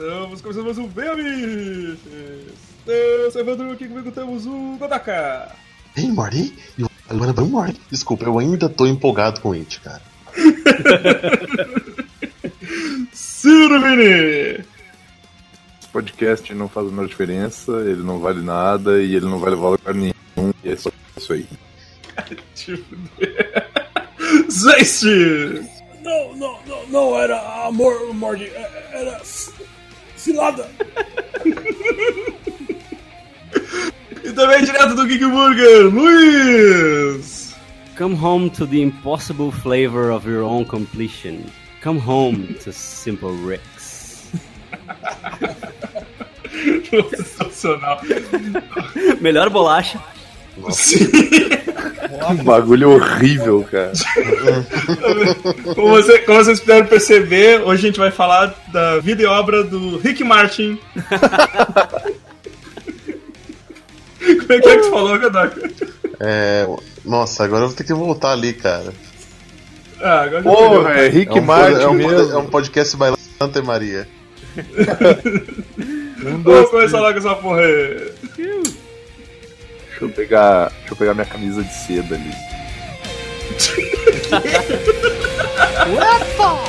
estamos começando mais um Bem Amigos! Eu sou Evandro, aqui comigo temos o Godaka! Ei, Marty? You wanna bring Marty? Desculpa, eu ainda tô empolgado com It, cara. Ciro Vini! Esse podcast não faz a menor diferença, ele não vale nada e ele não vai levar lugar nenhum. E é só isso aí. Zeste! Não, não, não, não era amor, Morty, era cilada. e também direto do Geek Burger, Luiz! Come home to the impossible flavor of your own completion. Come home to Simple Ricks. Sensacional. Melhor bolacha. Sim. Um bagulho horrível, cara. como, você, como vocês puderam perceber, hoje a gente vai falar da vida e obra do Rick Martin. como é que é que você falou, Gadaka? É. Nossa, agora eu vou ter que voltar ali, cara. Ah, agora já Porra, é Rick é um, Martin é um, mesmo. é um podcast bailando Santa Maria. Um, dois, Vamos começar logo essa porra aí. Deixa eu pegar. Deixa eu pegar minha camisa de seda ali. Então,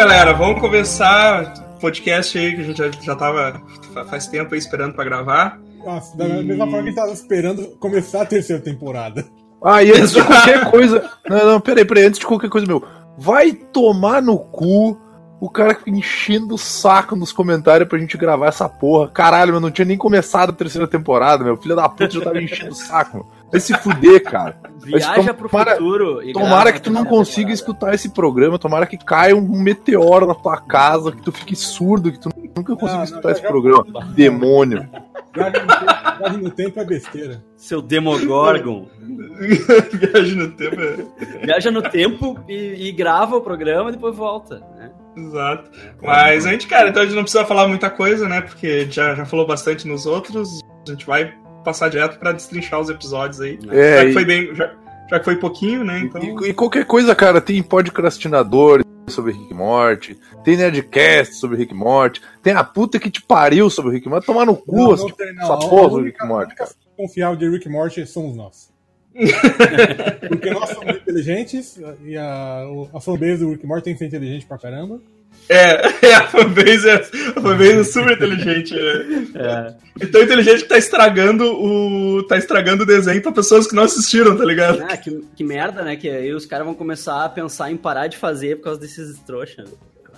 galera, vamos começar o podcast aí que a gente já, já tava fa- faz tempo aí esperando pra gravar. Nossa, da mesma forma que a gente tava esperando começar a terceira temporada. Ah, e antes de qualquer coisa. Não, não, peraí, peraí, antes de qualquer coisa, meu. Vai tomar no cu o cara enchendo o saco nos comentários pra gente gravar essa porra. Caralho, meu, não tinha nem começado a terceira temporada, meu. Filho da puta já tava enchendo o saco, meu. Vai se fuder, cara. Viaja pro tomara- futuro e Tomara que tu não consiga temporada. escutar esse programa, tomara que caia um meteoro na tua casa, que tu fique surdo, que tu nunca consiga Ah, não, escutar já- esse programa. Demônio. Viagem no tempo, viagem no tempo é besteira. Seu Demogorgon. Viagem no tempo. é- Viaja no tempo e, e grava o programa e depois volta. Né? Exato. Mas a gente, cara, então a gente não precisa falar muita coisa, né? Porque a gente já, já falou bastante nos outros. A gente vai passar direto pra destrinchar os episódios aí. já É, que e, foi bem. Já, já que foi pouquinho, né? Então. e- e qualquer coisa, cara, tem podcastinador sobre Rick Morty, tem Nerdcast sobre Rick Morty, tem a puta que te pariu sobre Rick Morty, tomar no cu Não, essa não tem, não. essa A porra do única- Rick Morty, cara. única confiável de Rick e Morty somos nós. Porque nós somos inteligentes e a, a fanbase do Rick Morty tem que ser inteligente pra caramba. É, é, a fanbase é, a fanbase é super inteligente. É. É. É tão inteligente que tá estragando o. tá estragando o desenho pra pessoas que não assistiram, tá ligado? Ah, que, que merda, né? Que aí os caras vão começar a pensar em parar de fazer por causa desses trouxas.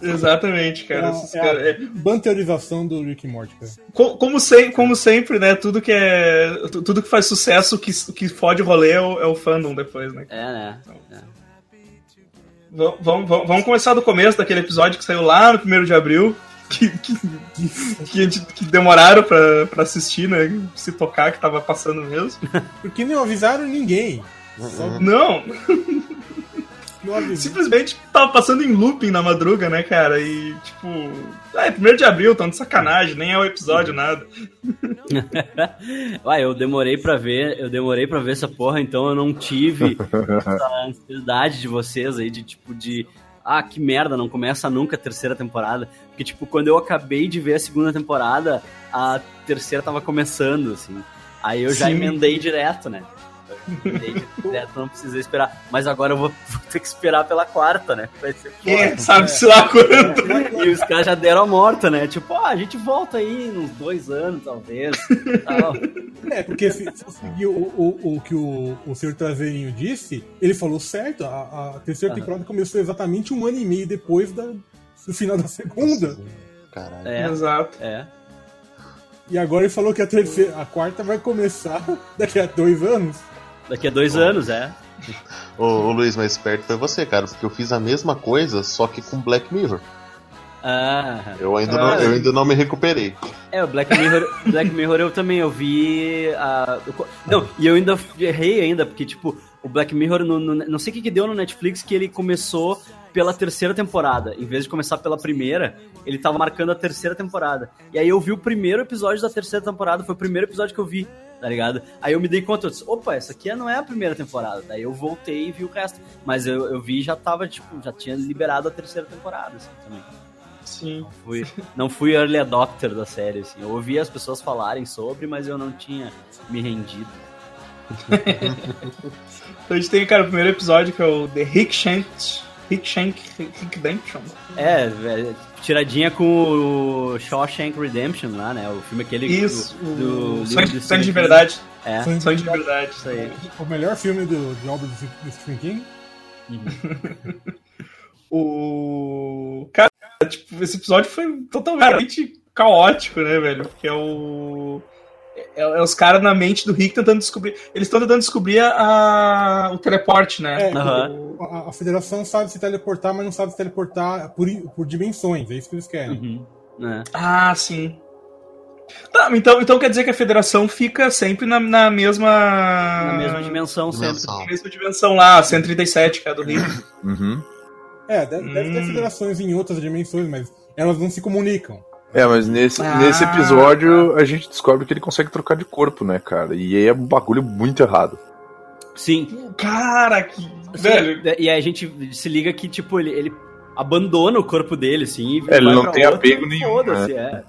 Exatamente, cara. Esses é caras- é- a banterização do Rick e Morty, cara. Co- Como, sem- como sempre, né? Tudo que é. tu- Tudo que faz sucesso, que, que fode rolê é o, é o fandom depois, né? É, né? É. Vamos, vamos, vamos começar do começo daquele episódio que saiu lá no 1 de abril. Que, que, que, a gente- que demoraram pra, pra assistir, né? Se tocar que tava passando mesmo. Porque não avisaram ninguém. Só Não, não. simplesmente tava passando em looping na madruga, né, cara? E tipo. Ah, é 1 de abril, tão de sacanagem, nem é o episódio, nada. Uai, eu demorei pra ver, eu demorei pra ver essa porra, então eu não tive essa ansiedade de vocês aí, de tipo, de. Ah, que merda, não começa nunca a terceira temporada. Porque, tipo, quando eu acabei de ver a segunda temporada, a terceira tava começando, assim. Aí eu já Sim. emendei direto, né? Direto, não precisei esperar. Mas agora eu vou, vou ter que esperar pela quarta, né? Vai ser É, sabe-se lá quando. e os caras já deram a morta, né? Tipo, ah, a gente volta aí nos dois anos, talvez. tal. É, porque se, se eu seguir o, o, o que o, o senhor Traseirinho disse, ele falou certo. A, a terceira temporada começou exatamente um ano e meio depois da, do final da segunda. Caralho. É, Exato. é. E agora ele falou que a terceira, a quarta vai começar daqui a dois anos. Daqui a dois anos, é. Ô, ô, Luiz, mais esperto foi você, cara, porque eu fiz a mesma coisa, só que com Black Mirror. Ah, Eu ainda, não, eu ainda não me recuperei. é, o Black Mirror, Black Mirror eu também, eu vi a... eu Não, e eu ainda errei ainda, porque, tipo, o Black Mirror, no, no- não sei o que que deu no Netflix, que ele começou pela terceira temporada. Em vez de começar pela primeira, ele tava marcando a terceira temporada. E aí eu vi o primeiro episódio da terceira temporada, foi o primeiro episódio que eu vi, tá ligado? Aí eu me dei conta, eu disse, opa, essa aqui não é a primeira temporada. Daí eu voltei e vi o resto. Mas eu, eu vi e já tava, tipo, já tinha liberado a terceira temporada, assim, também. Sim. Fui, não fui early adopter da série, assim. Eu ouvi as pessoas falarem sobre, mas eu não tinha me rendido. Então a gente tem, cara, o primeiro episódio que é o The Rick Shank. Rick Shank Redemption. É, velho, tiradinha com o Shawshank Redemption lá, né? O filme aquele Isso, do, o do, Sonho, do de- Sonho de. Verdade. É, Sonho Sonho de Verdade. isso aí. O melhor filme do, de obra do, do Stephen King. O. Cara, tipo, esse episódio foi totalmente caótico, né, velho? Porque é o. É, é os caras na mente do Rick tentando descobrir. Eles estão tentando descobrir a, o teleporte, né? É, Aham. a, a federação sabe se teleportar, mas não sabe se teleportar por, por dimensões. É isso que eles querem. Uhum. É. Ah, sim. Tá, então, então quer dizer que a federação fica sempre na, na mesma. Na mesma dimensão sempre. Na mesma dimensão lá, 137, que é a do Rick. Uhum. É, deve, deve ter Hum. federações em outras dimensões, mas elas não se comunicam. É, mas nesse, Ah. nesse episódio a gente descobre que ele consegue trocar de corpo, né, cara? E aí é um bagulho muito errado. Sim. Cara, que. Sim, Velho. E aí a gente se liga que, tipo, ele, ele abandona o corpo dele, assim. e É, ele não tem outra apego nenhum, Foda-se, é.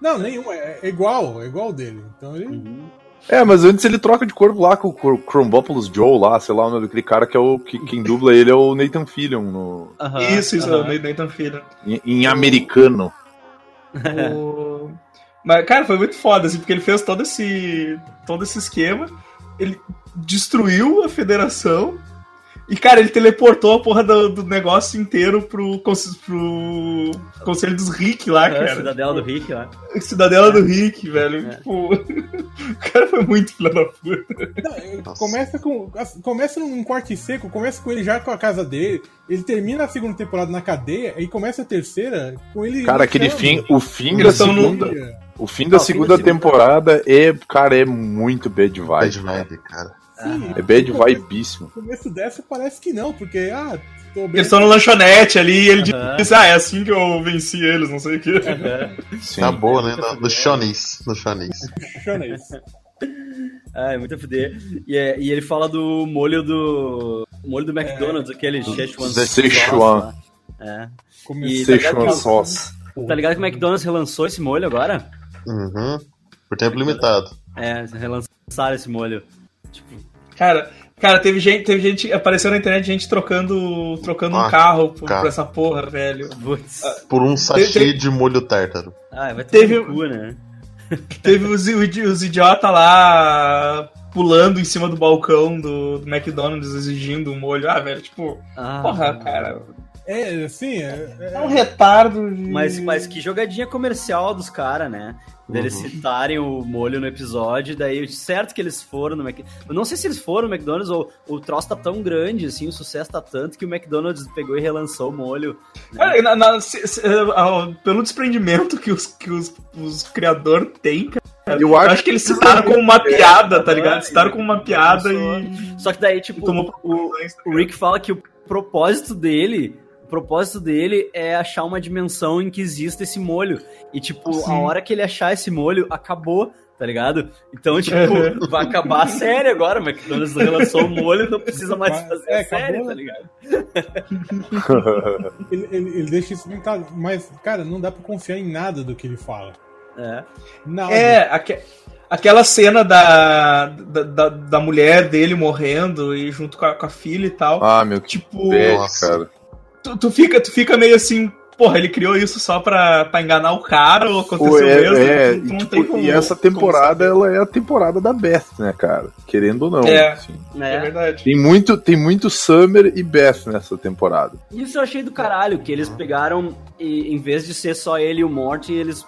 Não, nenhum. É, é igual, é igual o dele. Então ele. Uhum. É, mas antes ele troca de corpo lá com o Chrombopoulos Joe lá, sei lá, o nome daquele cara que é o. Que, quem dubla ele é o Nathan Fillion no, Isso, isso, aham. o Nathan Fillion. em, em americano. O- Mas, cara, foi muito foda, assim, porque ele fez todo esse, todo esse esquema, ele destruiu a federação e, cara, ele teleportou a porra do, do negócio inteiro pro, pro Conselho dos Rick lá, É, cara. Cidadela do Rick lá. Cidadela do Rick, velho. É. Tipo, o cara foi muito filho da puta. Não, é, começa com. Começa num corte seco, começa com ele já com a casa dele. Ele termina a segunda temporada na cadeia e começa a terceira com ele. Cara, aquele fim, o fim da tão no- segunda. O fim da Não, segunda da segunda- temporada é, cara, é muito bad Bad vibe. vibe, cara. Sim, É bad começo- vibíssimo. No começo dessa parece que não, porque, ah, tô bem. Eles estão no lanchonete ali e ele Aham. disse, ah, é assim que eu venci eles, não sei o quê. Sim. Tá boa, né? No, no Shoney's. No. Funciona isso. Ah, é muito a fuder. E, é- e ele fala do molho do. o molho do McDonald's, aquele Szechuan. Szechuan. É. E- tá Szechuan que- sauce. Tá ligado que o McDonald's relançou esse molho agora? Uhum. Por tempo limitado. É, relançaram esse molho. Tipo, Cara, cara, teve gente, teve gente, apareceu na internet gente trocando, trocando um Ah, carro por, por essa porra, velho. putz. Por um sachê Teve- de molho tártaro. Ah, vai ter Teve- no cu, né? Teve os, os idiotas lá pulando em cima do balcão do, do McDonald's exigindo um molho. Ah, velho, tipo, Ah, porra, cara. É, assim, é, é- É um retardo de. Mas, mas que jogadinha comercial dos caras, né? Deles Uhum. citarem o molho no episódio, daí certo que eles foram no McDonald's. Eu não sei se eles foram no McDonald's ou o troço tá tão grande, assim, o sucesso tá tanto que o McDonald's pegou e relançou o molho. Cara, na- na- se- se- ah, pelo desprendimento que os, que os, os criadores têm, cara. Eu Eu acho acho que eles citaram como uma piada, tá ligado? Ah, Citaram como uma piada e, Só que daí, tipo, tomou o, o Rick fala que o propósito dele. O propósito dele é achar uma dimensão em que exista esse molho. E, tipo, a Sim. hora que ele achar esse molho, acabou, tá ligado? Então, tipo, vai acabar a série agora. O McDonald's relançou o molho, não precisa mais fazer é, a série, acabou, tá ligado? ele, ele, ele deixa isso bem claro. Mas, cara, não dá pra confiar em nada do que ele fala. É. Nada. É, aque- aquela cena da, da, da, da mulher dele morrendo e junto com a, com a filha e tal. Ah, meu, que Tipo, Nossa. cara. Tu, tu fica, tu fica meio assim, porra, ele criou isso só pra, pra enganar o cara ou aconteceu Pô, é, mesmo? é, Tu- tu e, não tipo, tem como- e essa temporada, ela é a temporada da Beth, né, cara? Querendo ou não. É. assim. É É. verdade. Tem muito, tem muito Summer e Beth nessa temporada. Isso eu achei do caralho, que eles pegaram e em vez de ser só ele e o Morty, eles,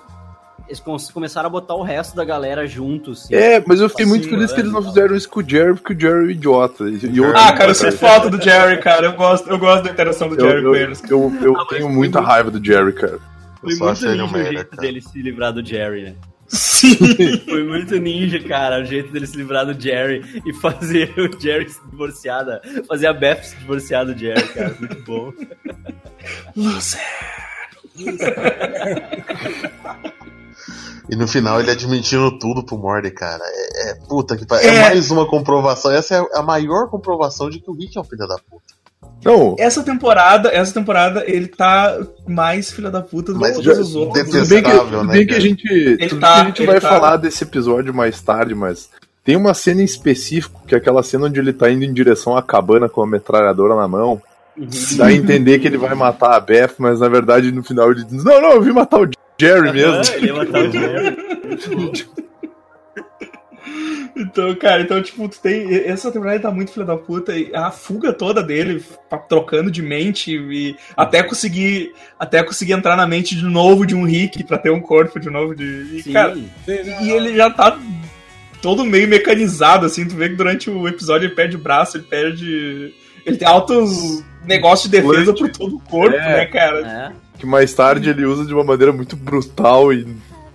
eles com- começaram a botar o resto da galera juntos. assim. É, mas eu fiquei muito feliz que eles não fizeram isso com o Jerry, porque o Jerry é um idiota. E, e outro- Ah, cara, eu sinto falta do Jerry, cara. Eu gosto, eu gosto da interação do eu, Jerry eu, com eles. eu, eu tenho muita raiva do Jerry, cara. Foi só muito acho ele ninja o jeito cara. dele se livrar do Jerry, né? Sim. Foi muito ninja, cara, o jeito dele se livrar do Jerry e fazer o Jerry se divorciar, da- fazer a Beth se divorciar do Jerry, cara, muito bom. Loser. E no final ele admitindo tudo pro Morty, cara. É, é- puta que pariu. É. É. mais uma comprovação. Essa é a maior comprovação de que o Rick é um filho da puta. Não, Essa temporada, essa temporada, ele tá mais filha da puta do que os outros. tudo bem que, tudo né, bem que a gente, tudo tá- que a gente ele vai tá- falar desse episódio mais tarde, mas tem uma cena em específico, que é aquela cena onde ele tá indo em direção à cabana com a metralhadora na mão. Dá a entender que ele vai matar a Beth, mas na verdade no final ele diz: Não, não, eu vim matar o Jerry Ah, mesmo. ele ia matar o Jerry. Então, cara, então, tipo, tu tem. Essa temporada tá muito filha da puta. E a fuga toda dele, trocando de mente e até conseguir. Até conseguir entrar na mente de novo de um Rick pra ter um corpo de novo de. E, Sim. cara, e ele já tá todo meio mecanizado, assim. Tu vê que durante o episódio ele perde o braço, ele perde. Ele tem altos negócios de defesa por todo o corpo, É. né, cara? É. Que mais tarde ele usa de uma maneira muito brutal e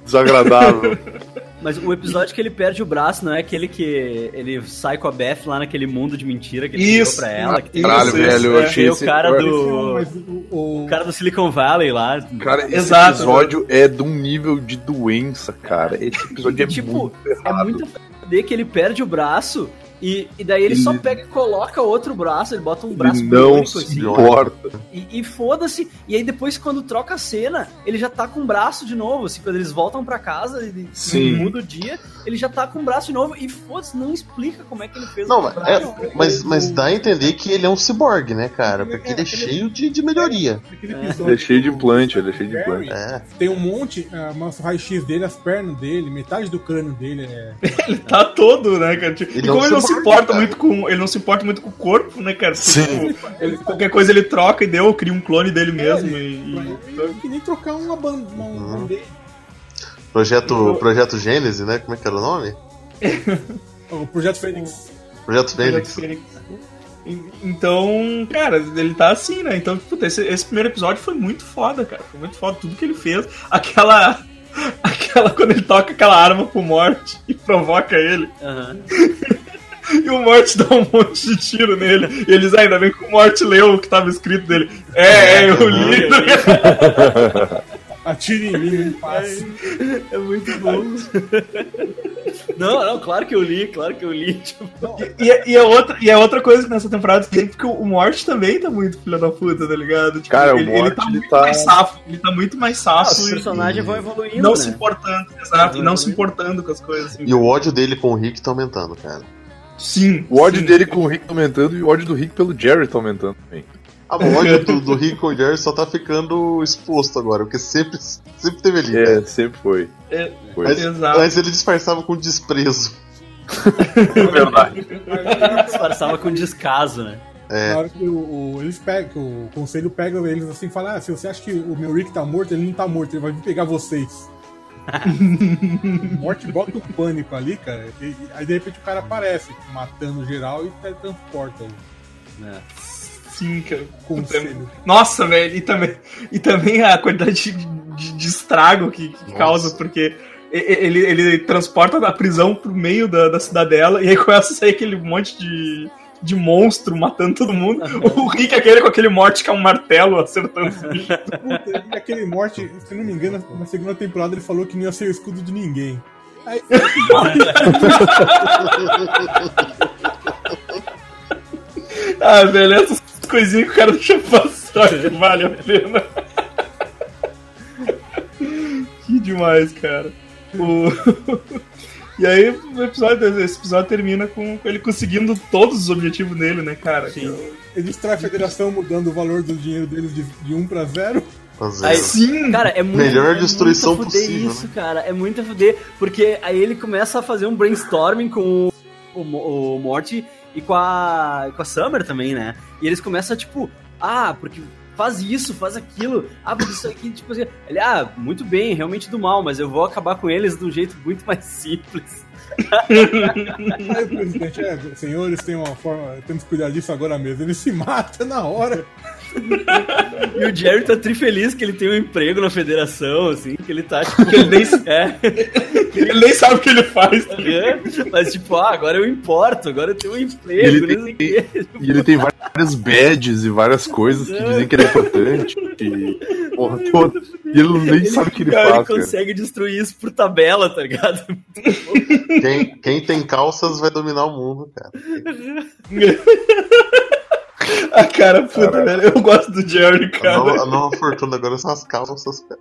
desagradável. Mas o episódio que ele perde o braço não é aquele que ele sai com a Beth lá naquele mundo de mentira que ele criou Isso. pra ela. Que tem Caralho, Isso, velho, eu é. achei Tem o esse cara do. O, cara do Silicon Valley lá. Cara, esse Exato. episódio é de um nível de doença, cara. Esse episódio é tipo, muito é errado. muito foder que ele perde o braço e, e daí ele só pega e coloca outro braço, ele bota um braço Ele não se assim. importa. E, e foda-se. E aí depois, quando troca a cena, ele já tá com o braço de novo. Assim, quando eles voltam pra casa e Sim. muda o dia, ele já tá com o braço de novo. E foda-se, não explica como é que ele fez Não, o mas, braço. é- mas, mas dá a entender que ele é um ciborgue, né, cara? Porque ele é cheio de, de melhoria. É. episódio Ele é cheio de implante, ele é cheio de implante. É. Tem um monte, ah, mostra o raio-x dele, as pernas dele, metade do crânio dele é. Ele tá todo, né, cara? Tipo, Ele e é um como ele não se importa muito com. Ele não se importa muito com o corpo, né, cara? Porque, Sim. tipo, ele- qualquer coisa ele troca e deu, cria um clone dele mesmo. É, e, e- Ele que nem trocar uma banda. Uma, Uhum. um band-aid. Projeto, Projeto Gênese, né? Como é que era o nome? o Projeto Fênix. Projeto Fênix. Fênix. E- Então, cara, ele tá assim, né? Então, puta, esse, esse primeiro episódio foi muito foda, cara. Foi muito foda tudo que ele fez. Aquela. Aquela quando ele toca aquela arma pro Morte e provoca ele. Aham. E o Morte dá um monte de tiro nele. E eles "Ah, ainda bem que o Morte leu o que tava escrito dele. É, é, eu li. Atire em mim, em paz. É muito bom. não, não, claro que eu li, claro que eu li. Tipo, E, é- e é outra, e é outra coisa que nessa temporada tem, porque o Morte também tá muito filho da puta, tá ligado? Tipo, Cara, o ele, Morte, ele tá ele muito tá- mais safo. Ele tá muito mais safo. os personagens vão evoluindo, não né? se importando, exato, e não se importando com as coisas. Assim. E o ódio dele com o Rick tá aumentando, cara. Sim. O ódio sim. dele com o Rick tá aumentando e o ódio do Rick pelo Jerry tá aumentando também. Ah, o ódio do, do Rick com o Jerry só tá ficando exposto agora, porque sempre, sempre teve ali. É, cara. sempre foi. É, Foi. Mas, Exato. mas ele disfarçava com desprezo. É verdade. Disfarçava com descaso, né? É. Na hora que o, o- eles pegam, que o conselho pega eles assim e fala: ah, se você acha que o meu Rick tá morto, ele não tá morto, ele vai vir pegar vocês. Morte bota o pânico ali, cara. e- aí de repente o cara aparece, matando geral e teletransporta o É. Sim, cara. conselho. Nossa, velho, e também, e também a quantidade de, de- de estrago que, que causa, porque ele, ele transporta a prisão pro meio da, da cidadela e aí começa a sair aquele monte de, de monstro matando todo mundo. O Rick é aquele com aquele morte que é um martelo acertando os bichos. Puta, aquele morte, se não me engano, na segunda temporada ele falou que não ia ser o escudo de ninguém. Aí, Ah, velho, essas coisinhas que o cara deixa passar que vale a pena. que demais, cara. O... E aí, o episódio, esse episódio termina com ele conseguindo todos os objetivos dele, né, cara? Sim. ele distrai a federação mudando o valor do dinheiro deles de, de 1 pra 0. Fazer. Aí- Sim! Cara, é muito. Melhor é destruição muito a fuder possível, isso, cara. É muito a fuder. Porque aí ele começa a fazer um brainstorming com o, o, o Morty e com a, com a Summer também, né? E eles começam, tipo, ah, porque faz isso, faz aquilo. Ah, mas isso aqui, tipo assim. Ele, ah, muito bem, realmente do mal, mas eu vou acabar com eles de um jeito muito mais simples. Aí o presidente, é, senhores, tem uma forma, temos que cuidar disso agora mesmo. Ele se mata na hora. E o Jerry tá trifeliz que ele tem um emprego na federação, assim, que ele tá, tipo, Que ele nem, é, ele nem sabe o que ele faz. tá ligado? mas tipo, ah, agora eu importo, agora eu tenho um emprego, Ele não sei o quê. E ele tem vários badges e várias coisas que dizem que ele é importante. E, porra, toda. E ele nem sabe o que ele Cara, ele faz, cara. consegue destruir isso por tabela, tá ligado? Quem, quem tem calças vai dominar o mundo, cara. Ah, cara, puta, velho. Eu gosto do Jerry, A cara. nova, a nova fortuna agora são as calças, cara.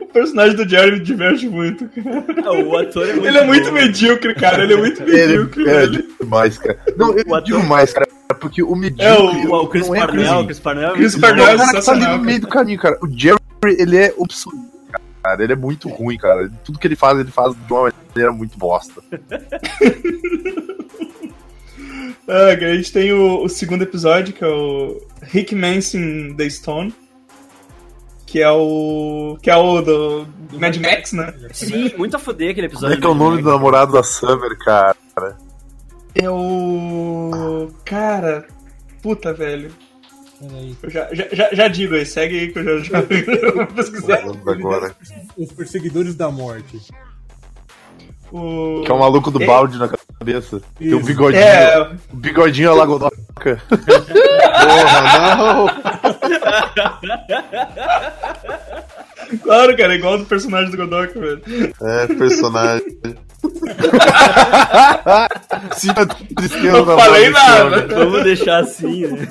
O personagem do Jerry me diverte muito, cara. Ah, o ator é muito Ele é muito bom. medíocre, cara. Ele é muito Ele medíocre, é velho. demais, cara. Não, eu O digo ator- mais, cara, porque o medíocre. É, o- O, o Chris é Parnell, ruim. o Chris Parnell é Chris Parnell. É o cara que tá ali no meio do caminho, cara. O Jerry, ele é obsoleto, cara. Ele é muito ruim, cara. Tudo que ele faz, ele faz de uma maneira muito bosta. Ah, a gente tem o, o segundo episódio, que é o Rick Manson The Stone. Que é o. Que é o do Mad Max, né? Sim, muito a foder aquele Como episódio. é que é o nome do namorado da Summer, cara? É o. Cara. Puta, velho. Peraí. Eu já, já, já, digo aí, segue aí que eu já, já vou pesquisar. Lembra agora. Os perseguidores da morte. O... Que é o maluco do É. balde na cabeça. Tem um Isso. bigodinho. É, O bigodinho a lagodoca. Porra, não! claro, cara, é igual do personagem do Godok, velho. É, personagem. Sim, a tristeza Não falei nada. né? Vamos deixar assim, né?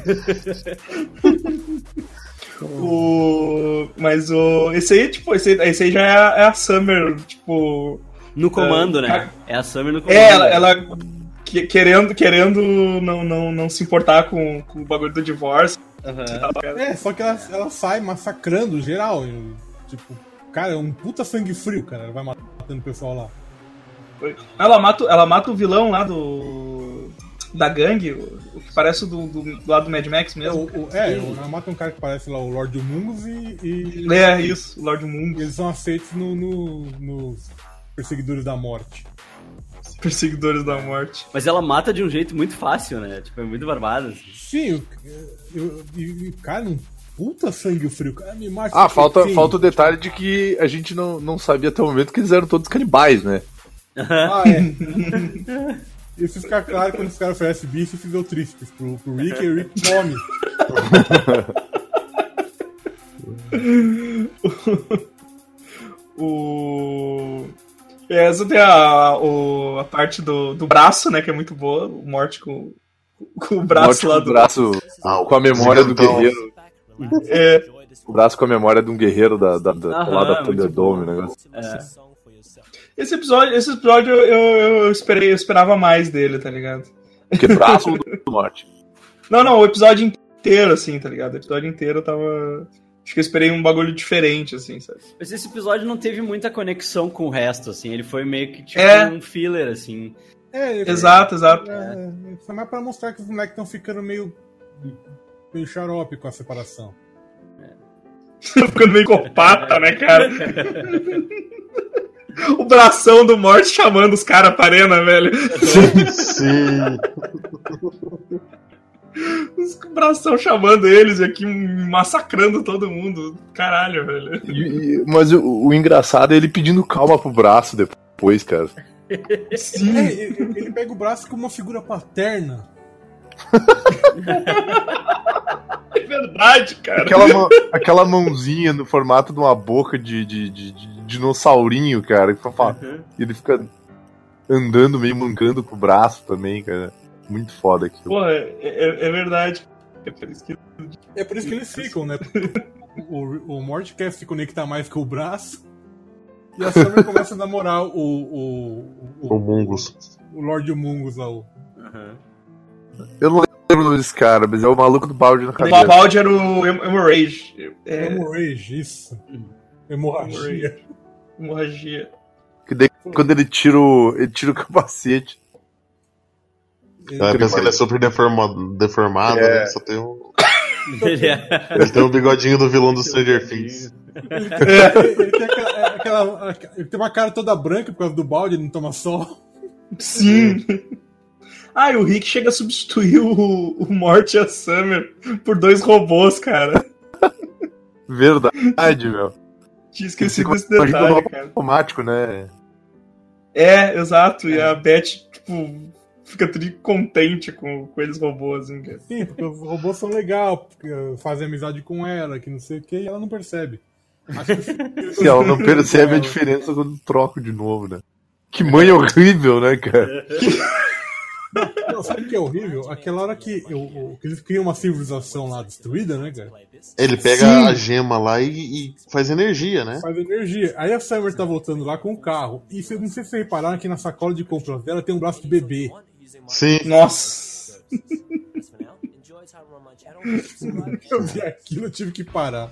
O... Mas o. Esse aí, tipo, esse, aí- esse aí já é a, é a Summer, tipo. No comando, É, né? cara- É a Summer no comando. É, ela, ela que- querendo, querendo não, não, não se importar com, com o bagulho do divórcio. Aham. É, só que ela, ela sai massacrando geral. Tipo, cara, é um puta sangue frio, cara. Ela vai matando o pessoal lá. Ela mata, ela mata o vilão lá do. Da gangue, o, que parece o do, do, do lado do Mad Max É, mesmo. o, o- é, ela mata um cara que parece lá o Lord Mungus e, e, É, isso, o Lord e Mundo, eles são aceitos no, no- nos Perseguidores da Morte. Perseguidores da Morte. Mas ela mata de um jeito muito fácil, né? Tipo, é muito barbada. assim. Sim, eu, eu, cara, um puta sangue frio. Cara, me mata. Ah, falta, falta o detalhe de que a gente não, não sabia até o momento que eles eram todos canibais, né? Ah, é. Isso fica claro quando os caras oferecem bife e ficam tristes pro, pro Rick e o Rick come. O. É, Essa tem a, o, a parte do, do braço, né? Que é muito boa. O Morte com, com o braço Morte lá com o do. braço Ah, com a memória do guerreiro. É, O braço com a memória de um guerreiro da, da, da, Aham, lá da Thunderdome, né? É. esse episódio, esse episódio eu, eu, eu esperei, eu esperava mais dele, tá ligado? Que braço do, do Morte. Não, não, o episódio inteiro, assim, tá ligado? O episódio inteiro eu tava. Acho que eu esperei um bagulho diferente, assim, sabe? Mas esse episódio não teve muita conexão com o resto, assim. Ele foi meio que tipo É. um filler, assim. É, Exato, exato. É, foi mais pra mostrar que os moleques estão ficando meio. meio xarope com a separação. Ficando meio copata, né, cara? o bração do Morte chamando os caras pra arena, velho. Sim. Os bração chamando eles e aqui massacrando todo mundo. Caralho, velho. E- e- mas o, o engraçado é ele pedindo calma pro braço depois, cara. Sim. É, ele, ele pega o braço como uma figura paterna. É verdade, cara. Aquela, mão- aquela mãozinha no formato de uma boca de, de, de- de dinossaurinho, cara. que fa- E ele fica andando meio mancando com o braço também, cara. Muito foda aquilo. Porra, é, é- é verdade. É por isso que. É por isso que eles ficam, né? O, o Mort quer se conectar mais com o braço. E a Summer começa a namorar o, o, O o, Mungus. o Lord Mungus lá. O, Aham. Eu não lembro desse cara, mas é o maluco do balde na O cabeça. Balbaldi era o Hem- Hemorrhage. É, Hemorrhage, isso. Hemorragia. hemorragia. Que daí, quando ele tira o, ele tira o capacete. Ela pensa que ele é super deforma- deformado, É. né? Só tem um. Ele é. Ele tem um bigodinho do vilão do Stranger Things. Ele, ele tem aquela, é, aquela- ele tem uma cara toda branca por causa do balde, ele não toma sol. Sim. Ah, e o Rick chega a substituir o, o Mort e a Summer por dois robôs, cara. Verdade, meu. Tinha esquecido desse detalhe, cara. automático, né? É, exato. E a Beth, tipo, fica tri contente com, com eles robôs, assim, cara. Sim, porque os robôs são legais, porque fazem amizade com ela, que não sei o que, e ela não percebe. Acho que- Se ela não percebe a diferença quando troco de novo, né? Que mãe horrível, né, cara? Não, sabe o que é horrível? Aquela hora que, eu, que eles criam uma civilização lá destruída, né, cara? Ele pega Sim. a gema lá e, e faz energia, né? Faz energia. Aí a Summer tá voltando lá com o carro. E você- não sei se vocês repararam que na sacola de compras dela tem um braço de bebê. Sim. Nossa. Eu vi aquilo, eu tive que parar.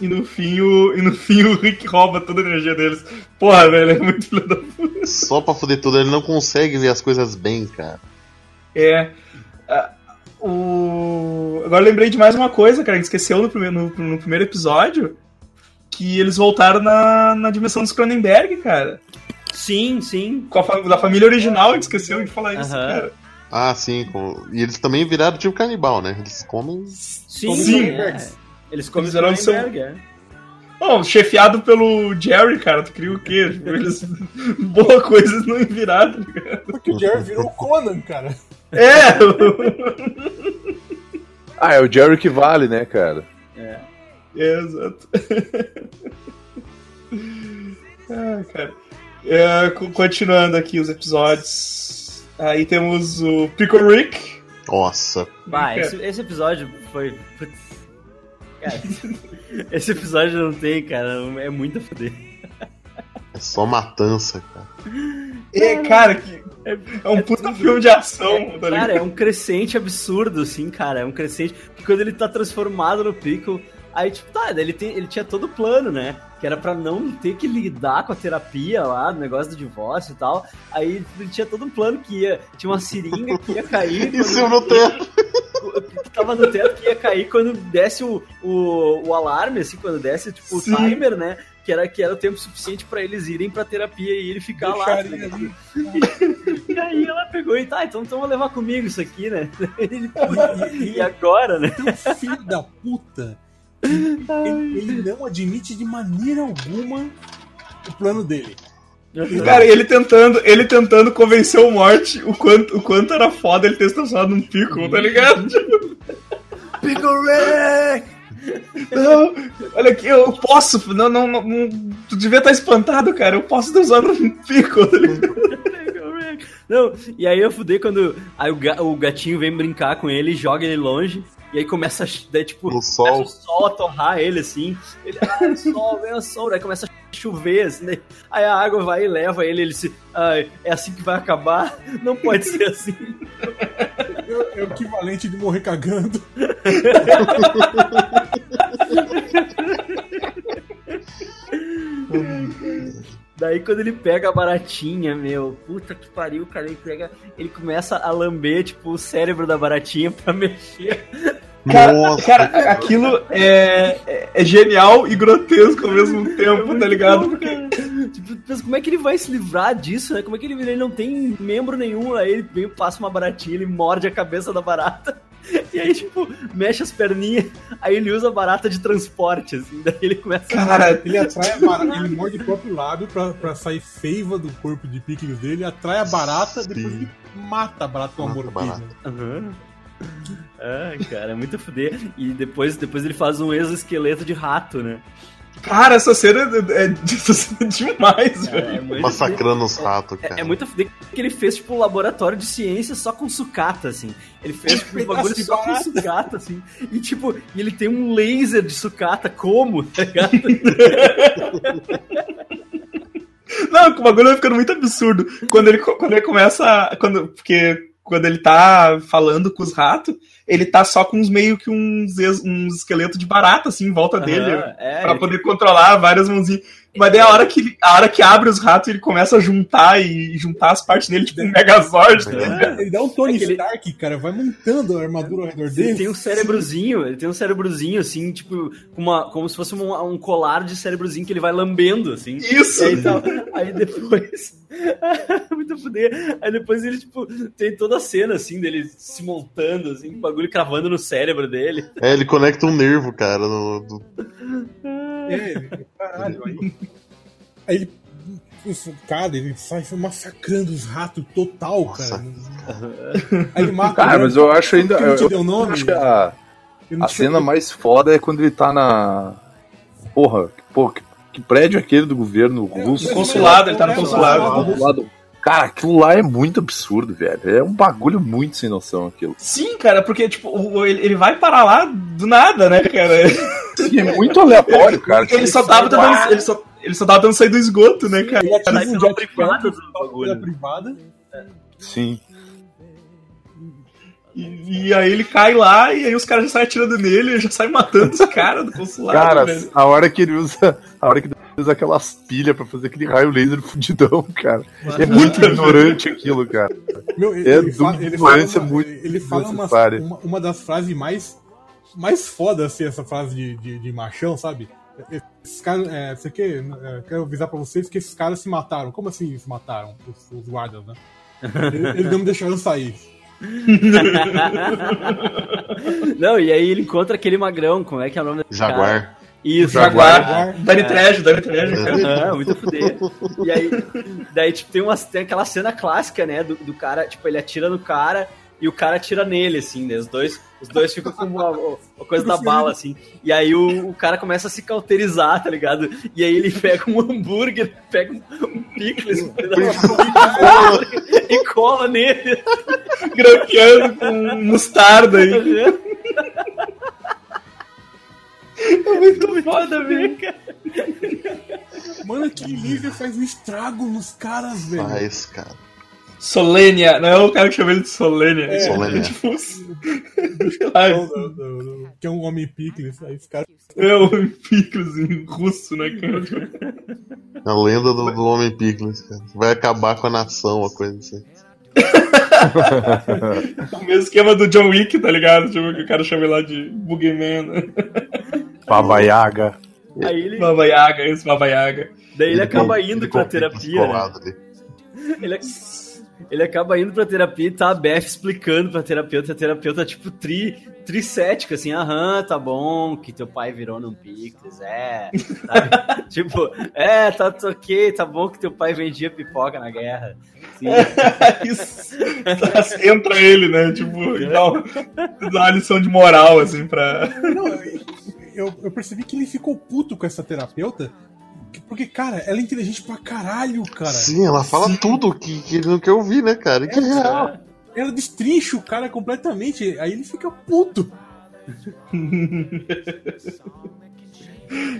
E no fim o, e no fim o Rick rouba toda a energia deles. Porra, velho, é muito filho da puta. Só pra foder tudo, ele não consegue ver as coisas bem, cara. É. ah, o... Agora eu lembrei de mais uma coisa, cara, que esqueceu no primeiro, no, no primeiro episódio. Que eles voltaram na, na dimensão dos Cronenberg, cara. Sim, sim. Com a fa- da família original, a gente esqueceu de falar isso, Aham. cara. Ah, sim. com- E eles também viraram tipo canibal, né? Eles comem. Sim, Sim. é. Eles comem Eles eram Cronenberg, é. Bom, chefiado pelo Jerry, cara, tu cria o quê? Tipo, Eles... Boa coisa não viraram, tá ligado? Porque o Jerry virou o Conan, cara. É! Ah, é o Jerry que vale, né, cara? É, exato. ah, cara. É, co- continuando aqui os episódios. Aí temos o Pickle Rick. Nossa. Bah, esse, esse episódio foi. putz. Cara, esse episódio não tem, cara. É muito a foder. É só matança, cara. É, cara, que é um puta filme de ação, tá ligado? Cara, é um crescente absurdo, assim, cara. É um crescente. Porque quando ele tá transformado no Pickle, aí, tipo, tá, ele, tem, ele tinha todo o plano, né? Que era pra não ter que lidar com a terapia lá, do negócio do divórcio e tal. Aí ele tinha todo um plano que ia. Tinha uma seringa que ia cair. Isso no teto. que tava no teto que ia cair quando desse o, o, o alarme, assim, quando desse, tipo, Sim. o timer, né? Que era, que era o tempo suficiente pra eles irem pra terapia e ele ficar lá. Deixaria ligado? ali. E aí ela pegou e tá, então, então vou levar comigo isso aqui, né? Ele, E- e- e agora, né? Filho da puta. Ele, ele não admite de maneira alguma o plano dele. Cara, ele tentando, ele tentando convencer o Morte o quanto, o quanto era foda ele ter se transformado num pico, tá ligado? Tipo, Pickle Rick! não, olha aqui, eu posso. Não, não, não, não, tu devia estar espantado, cara. Eu posso ter usado um pico, tá ligado? Pickle Rick! Não, e aí eu fudei quando aí o, ga- o gatinho vem brincar com ele, joga ele longe, e aí começa a, daí, tipo, começa sol. o sol a torrar ele, assim. Ele, ah, é sol, vem o sol, daí começa a chover, assim, daí, aí a água vai e leva ele, ele se, ah, é assim que vai acabar? Não pode ser assim. É, é o equivalente de morrer cagando. Daí quando ele pega a baratinha, meu, puta que pariu, cara, ele pega, ele começa a lamber, tipo, o cérebro da baratinha pra mexer. Cara, Nossa. cara, aquilo é, é, é genial e grotesco ao mesmo tempo, tá muito ligado? bom. Tipo, como é que ele vai se livrar disso, né? Como é que ele, ele não tem membro nenhum, aí ele vem, passa uma baratinha, ele morde a cabeça da barata. E aí, tipo, mexe as perninhas, aí ele usa a barata de transporte, assim, daí ele começa Cara, Ele atrai a barata, ele morde o próprio lábio pra, pra sair feiva do corpo de picles dele, atrai a barata, depois Sim. ele mata a barata com a a barata. Aham. Ah, cara, é muito fuder. E depois, depois ele faz um exoesqueleto de rato, né? Cara, essa cena é, é- essa cena é demais, Cara, velho. é Massacrando os ratos, É, cara. é muito fuder que ele fez, tipo, um laboratório de ciência só com sucata, assim. Ele fez, tipo, um bagulho de só com sucata, assim. E, tipo, ele tem um laser de sucata, como? Tá ligado? Não, o bagulho vai ficando muito absurdo. Quando ele, quando ele começa. a- Quando, porque quando ele tá falando com os ratos, ele tá só com uns meio que uns, uns esqueletos de barata, assim, em volta dele. Aham, é, pra poder controlar várias mãozinhas. Mas daí a hora que, a hora que abre os ratos, ele começa a juntar e juntar as partes dele, tipo um Megazord. né? Ele dá um Tony É ele- Stark, cara, vai montando a armadura ao redor Ele dele. tem um cérebrozinho, ele tem um cérebrozinho, assim, tipo, uma, como se fosse um, um colar de cérebrozinho que ele vai lambendo, assim. Isso! Aí, tá, aí depois. Muito fuder. Aí depois ele, tipo, tem toda a cena, assim, dele se montando, assim, com o bagulho cravando no cérebro dele. É, ele conecta um nervo, cara. No, do- É, caralho, aí. Aí ele. Cara, ele sai massacrando os ratos total, Nossa. cara. Aí ele mata. Cara, mas eu acho ainda. Que não te Eu, deu eu nome? acho que a, a cena mais foda é quando ele tá na. Porra, pô, que, que prédio é aquele do governo russo? No consulado, ele tá no É, consulado. Cara, aquilo lá é muito absurdo, velho. É um bagulho muito sem noção aquilo. Sim, cara, porque, tipo, ele, ele vai parar lá do nada, né, cara? Sim, é muito aleatório, cara. Ele só tava tentando. Ele só, ele só tava tentando sair do esgoto, né, cara? Ele ativa Sai um pela jetpack privada do bagulho. privada. Sim. E, e aí ele cai lá e aí os caras já saem atirando nele, já saem matando os caras do consulado, Cara, velho. a hora que ele usa. A hora que ele usa aquelas pilhas pra fazer aquele raio laser fudidão, cara. É muito ignorante aquilo, cara. Meu, ele, É ele fala, ele fala ignorância uma, muito ele fala uma, uma, uma das frases mais, mais fodas, assim, essa frase de, de, de machão, sabe? Esses caras, é, você quer, é, quero avisar pra vocês que esses caras se mataram. Como assim se mataram? Os, os guardas, né? Eles, eles não me deixaram sair. Não, e aí ele encontra aquele magrão, como é que é o nome desse cara? Isso, Jaguar. Jaguar. Dani Trejo, Dani Trejo, cara. Aham, muito fuder. E aí, daí, tipo, tem, uma, tem aquela cena clássica, né, do, do cara, tipo, ele atira no cara e o cara atira nele, assim, né, os dois, os dois ficam com uma, uma coisa da bala, assim, e aí o, o cara começa a se cauterizar, tá ligado? E aí ele pega um hambúrguer, pega um, um picles, um hambúrguer e cola nele. Grampeando com mostarda aí. É muito foda, velho, cara. Mano, aquele laser faz um estrago nos caras, velho. Faz, cara. Solênia, não é o cara que chama ele de Solênia. É, Solênia. É tipo, lá, Do- do- do- que é um homem picles. Aí os caras. é o Picles em russo, né, cara? A lenda do, do Homem Pickles, cara. Vai acabar com a nação, uma coisa assim. O mesmo esquema do John Wick, tá ligado? Tipo, que o cara chama ele lá de Boogeyman, né? Baba Yaga. Aí ele, Baba Yaga, esse Baba Yaga. daí ele acaba com- indo com pra terapia, né? Ele, ele acaba indo pra terapia e tá a Beth explicando pra terapeuta. A terapeuta, tipo, tri, tricética, assim, aham, tá bom, que teu pai virou num Picles, é. tipo, é, tá, tá ok, tá bom que teu pai vendia pipoca na guerra. Isso. Entra ele, né? Tipo, dá, uma- dá uma lição de moral, assim, pra. Eu, eu percebi que ele ficou puto com essa terapeuta. Porque, cara, ela é inteligente pra caralho, cara. Sim, ela fala tudo que, que ele não quer ouvir, né, cara? Que é real. Ela destrincha o cara completamente. Aí ele fica puto.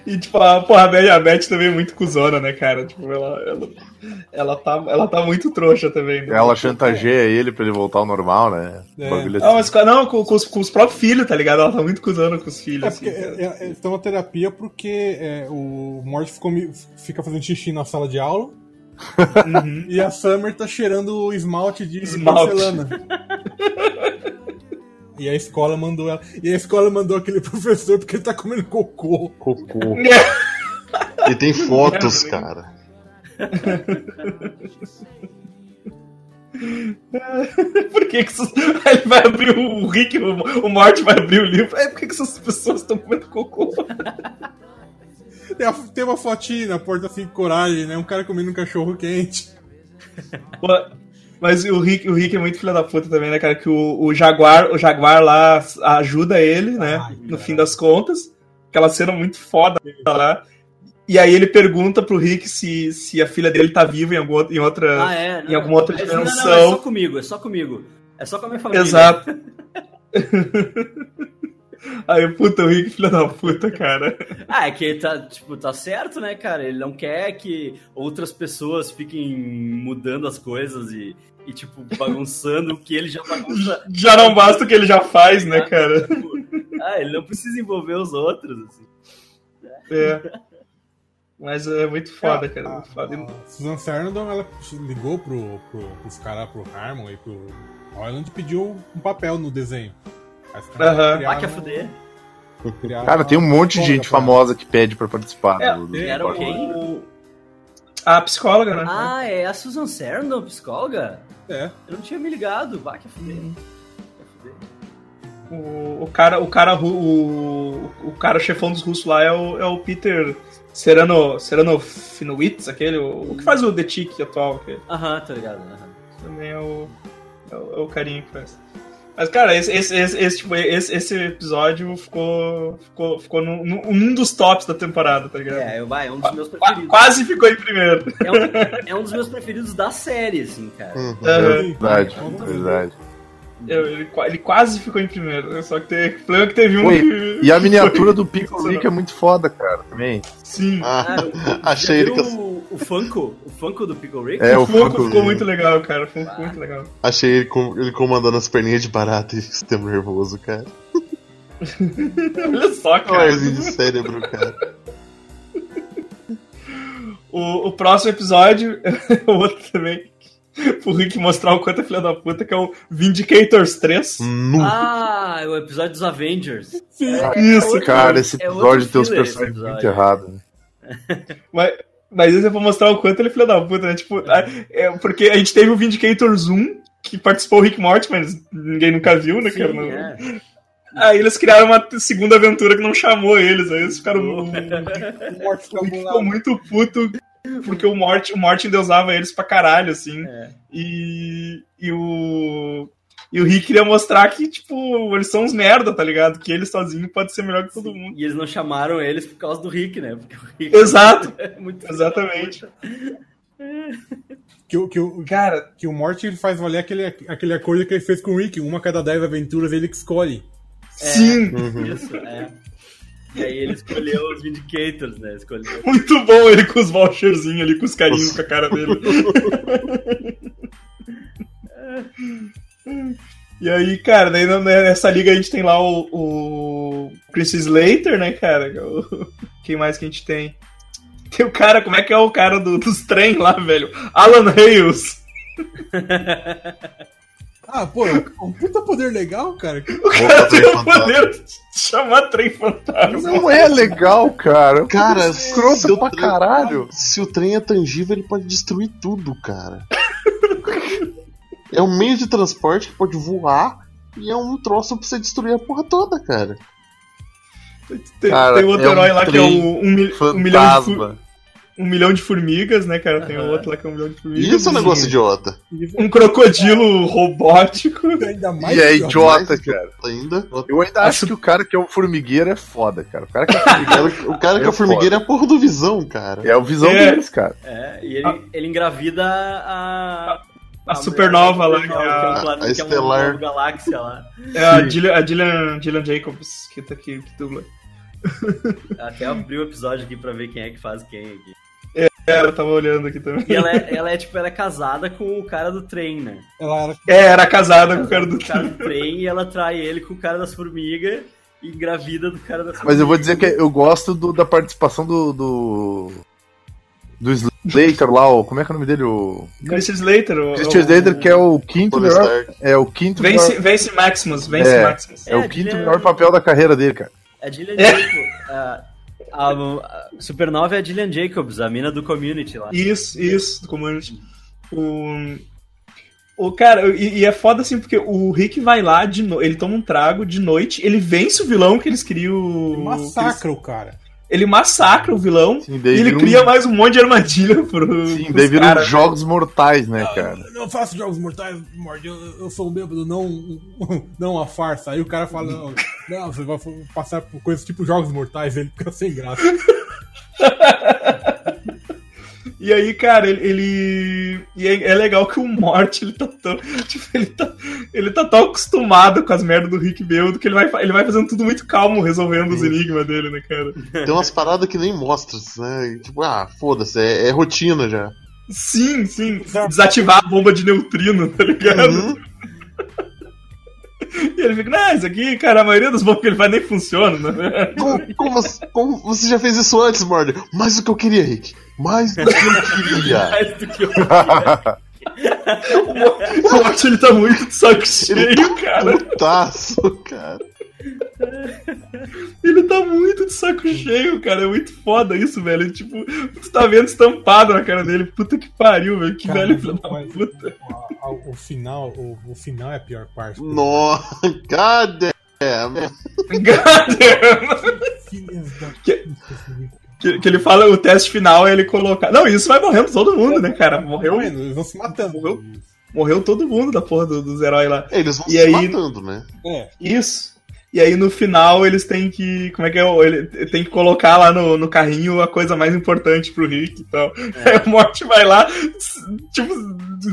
E, tipo, a, porra, a Beth, a Beth também é muito cuzona, né, cara? Tipo, ela, ela, ela, tá, ela tá muito trouxa também. Né? Ela chantageia ele pra ele voltar ao normal, né? É. Não, assim. mas não, com, com os, com os próprios filhos, tá ligado? Ela tá muito cuzona com os filhos. É assim, é, é, estão na terapia porque é, o Morty ficou me- fica fazendo xixi na sala de aula Uhum. e a Summer tá cheirando o esmalte de Esmalte. porcelana. E a escola mandou ela. E a escola mandou aquele professor porque ele tá comendo cocô. Cocô. E tem fotos, cara. Por que que ele vai abrir o Rick, o, Morty vai abrir o livro. É, por que que essas pessoas estão comendo cocô? Tem uma fotinha na porta assim, coragem, né? Um cara comendo um cachorro quente. Mas o Rick, o Rick é muito filho da puta também, né, cara? Que o, o Jaguar, o Jaguar lá ajuda ele, né? Ai, no fim das contas. Aquela cena muito foda lá. E aí ele pergunta pro Rick se, se a filha dele tá viva em, algum, em outra. Ah, é? em alguma outra Mas não, dimensão. Não, é só comigo, é só comigo. É só com a minha família. Exato. aí, puta, o Rick, filho da puta, cara. Ah, é que ele tá, tipo, tá certo, né, cara? Ele não quer que outras pessoas fiquem mudando as coisas e, e tipo, bagunçando o que ele já bagunça. Já não basta o que ele já faz, né, cara? Ah, ele não precisa envolver os outros, assim. É. Mas é muito foda, É, cara. a- Muito foda. a Susan Sarandon, ela ligou pro, pro, pros caras, pro Harmon e pro Royland e pediu um papel no desenho. Aham. Vai que a fuder. Cara, tem um monte de gente famosa que pede pra participar. É, do- do- Era do- quem? O- A psicóloga, né? Ah, é a Susan Sarandon, psicóloga? É. Eu não tinha me ligado. Vai que a fuder. Fuder. O, o cara, o cara, o, o cara chefão dos russos lá é o, é o Peter Serano, Serano Finowitz, aquele, o, o que faz o The Tick atual, Aham, tô ligado. aham. também é o, é o, é o carinha que faz. Mas, cara, esse, esse, esse, esse, tipo, esse, esse episódio ficou, ficou, ficou num, num dos tops da temporada, tá ligado? É, eu, vai, é um dos meus preferidos. Quase ficou em primeiro. É um, é um dos meus preferidos da série, assim, cara. Uhum. Verdade, Vamos- verdade. Eu- ele, ele quase ficou em primeiro, só que teve, o problema é que teve um Oi, que... E a miniatura do Pico Rick é muito foda, cara, também. Sim, Ah, Ah, achei ele viu com, o, Funko? O Funko do Pickle Rick? É, o o Funko Funko. ficou muito legal, cara, o Funko ficou muito legal. achei ele, com, ele comandando as perninhas de barata e sistema nervoso, cara. Olha só, cara. Calarzinho de cérebro, cara. O, o próximo episódio, o outro também, pro Rick mostrar o quanto é filha da puta, que é o Vindicators 3. Nu. Ah, é o episódio dos Avengers. Isso, Cara, esse É outro episódio tem os esse personagens muito errados. né? Mas, mas isso é pra mostrar o quanto ele é filha da puta, né? Tipo, é, porque a gente teve o Vindicators 1, que participou o Rick Morty, mas ninguém nunca viu, né? Sim, Não- é. Aí eles criaram uma segunda aventura que não chamou eles, aí eles ficaram... O Morty ficou ficou muito puto porque o Morty, o Morty endeusava eles pra caralho, assim. É. E, e o. E o Rick queria mostrar que, tipo, eles são uns merda, tá ligado? Que ele sozinho pode ser melhor que todo mundo. E eles não chamaram eles por causa do Rick, né? Porque o Rick Exato, é muito exatamente. Que, o- que, o- Cara, que o Morty faz valer aquele, aquele acordo que ele fez com o Rick. Uma a cada 10 aventuras ele que escolhe. sim, Isso, é. E aí ele escolheu os Vindicators, né? Escolheu. muito bom ele com os voucherzinhos ali, com os carinhos com a cara dele. E aí, cara, daí nessa liga a gente tem lá o, o Chris Slater, né, cara? é o- Quem mais que a gente tem? Tem o cara, como é que é o cara do- dos trem lá, velho? Alan Hales. Ah, pô, é um puta poder legal, cara. O cara tem o poder de chamar trem fantasma. Não é legal, cara. Cara, escroto se o pra trem- caralho. Se o trem é tangível, ele pode destruir tudo, cara. É um meio de transporte que pode voar e é um troço pra você destruir a porra toda, cara. Tem, Cara, tem outro é um herói lá que é um, mil- um milhão de, um milhão de formigas, né, cara? Tem Aham. outro lá que é um milhão de formigas. Isso é um negócio idiota. Um crocodilo robótico. Ainda mais. E é idiota. cara. Ainda. Eu ainda acho que o cara que é o formigueiro é foda, cara. O cara que é O formigueiro cara, o cara que é É formigueiro é a porra do visão, cara. é o visão É. deles, cara. É, e ele, ele engravida a. A supernova lá, é é um a, planeta, a que é uma estelar. nova galáxia lá. é a Gillian, a Jacobs, que tá aqui, que dubla. Até abri o episódio aqui pra ver quem é que faz quem aqui. É, ela tava olhando aqui também. E ela é, ela é tipo, ela é casada com o cara do trem, né? Ela era. É, era casada com o cara do o cara do trem e ela trai ele com o cara das formigas e engravida do cara das Mas eu vou dizer que eu gosto do- da participação do. do. Do Slater lá, o, como é que é o nome dele? O. Chris Slater. O, Christian o- Slater, que é o quinto melhor. Stark. É o quinto Vence, melhor. vence Maximus, vence É. Maximus. É É, o quinto Gillian- melhor papel da carreira dele, cara. A Gillian É. Jacobs. A, a, a Supernova é a Gillian Jacobs, a mina do community lá. Isso, isso, do Community. O, o cara, e, e é foda assim, porque o Rick vai lá, de no... ele toma um trago de noite, ele vence o vilão que eles criam. Massacra o cara. Ele massacra o vilão Sim, e ele vira um- cria mais um monte de armadilha pro. Sim, daí viram caras. jogos mortais, né, cara? Eu não faço jogos mortais, Mord. Eu, eu sou um bêbado, não, não uma farsa. Aí o cara fala: não, não, você vai passar por coisas tipo jogos mortais, ele fica sem graça. E aí, cara, ele. ele- E é, é legal que o Morty, ele tá tão. Tipo, ele tá, ele tá tão acostumado com as merdas do Rick Beudo que ele vai, ele vai fazendo tudo muito calmo, resolvendo os enigmas dele, né, cara? Tem umas paradas que nem mostra, né? Tipo, ah, foda-se, é, é rotina já. Sim, sim. Desativar a bomba de neutrino, tá ligado? Uhum. E ele fica, não, isso aqui, cara, a maioria dos bombas que ele faz nem funciona, né? Como, como você, como você já fez isso antes, Morty? Mais do que eu queria, Rick. Mais do que eu queria. Mais do que eu- O Morty, ele tá muito saco cheio, cara. Putaço, cara. Ele tá muito de saco cheio, cara. É muito foda isso, velho. Tipo, tu tá vendo estampado na cara dele. Puta que pariu, velho. Que Cara, velho filho da mas- puta. A- a- O final, o, o final é a pior parte. Nossa, cadê? Que-. Que, que ele fala, o teste final é ele colocar. Não, isso vai morrendo todo mundo, né, cara? Morreu? Eles vão se matando. Morreu. morreu todo mundo da porra do- dos heróis lá. Eles vão E se aí- matando, né? É, Isso. E aí no final eles têm que. Como é que é? Ele tem que colocar lá no, no carrinho a coisa mais importante pro Rick e tal. Aí o Morty vai lá, tipo,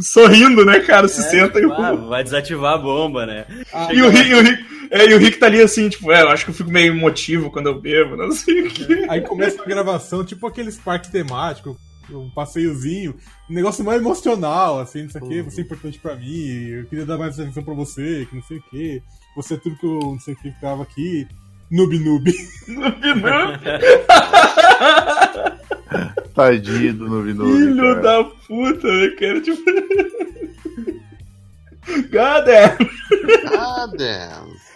sorrindo, né, cara? Se senta e tipo, o. ah, vai desativar a bomba, né? Ah, E o, Rick, e, o Rick, é, e o Rick tá ali assim, tipo, é, eu acho que eu fico meio emotivo quando eu bebo, não sei o que. Aí começa a gravação, tipo aqueles parques temáticos, um passeiozinho, um negócio mais emocional, assim, não sei o que, você é importante pra mim, eu queria dar mais atenção pra você, que não sei o que, você é tudo que eu não sei o que tava aqui. Noob noob. No final, Tadinho do Novinove. filho da puta, né, cara? Tipo. God damn. Cadê?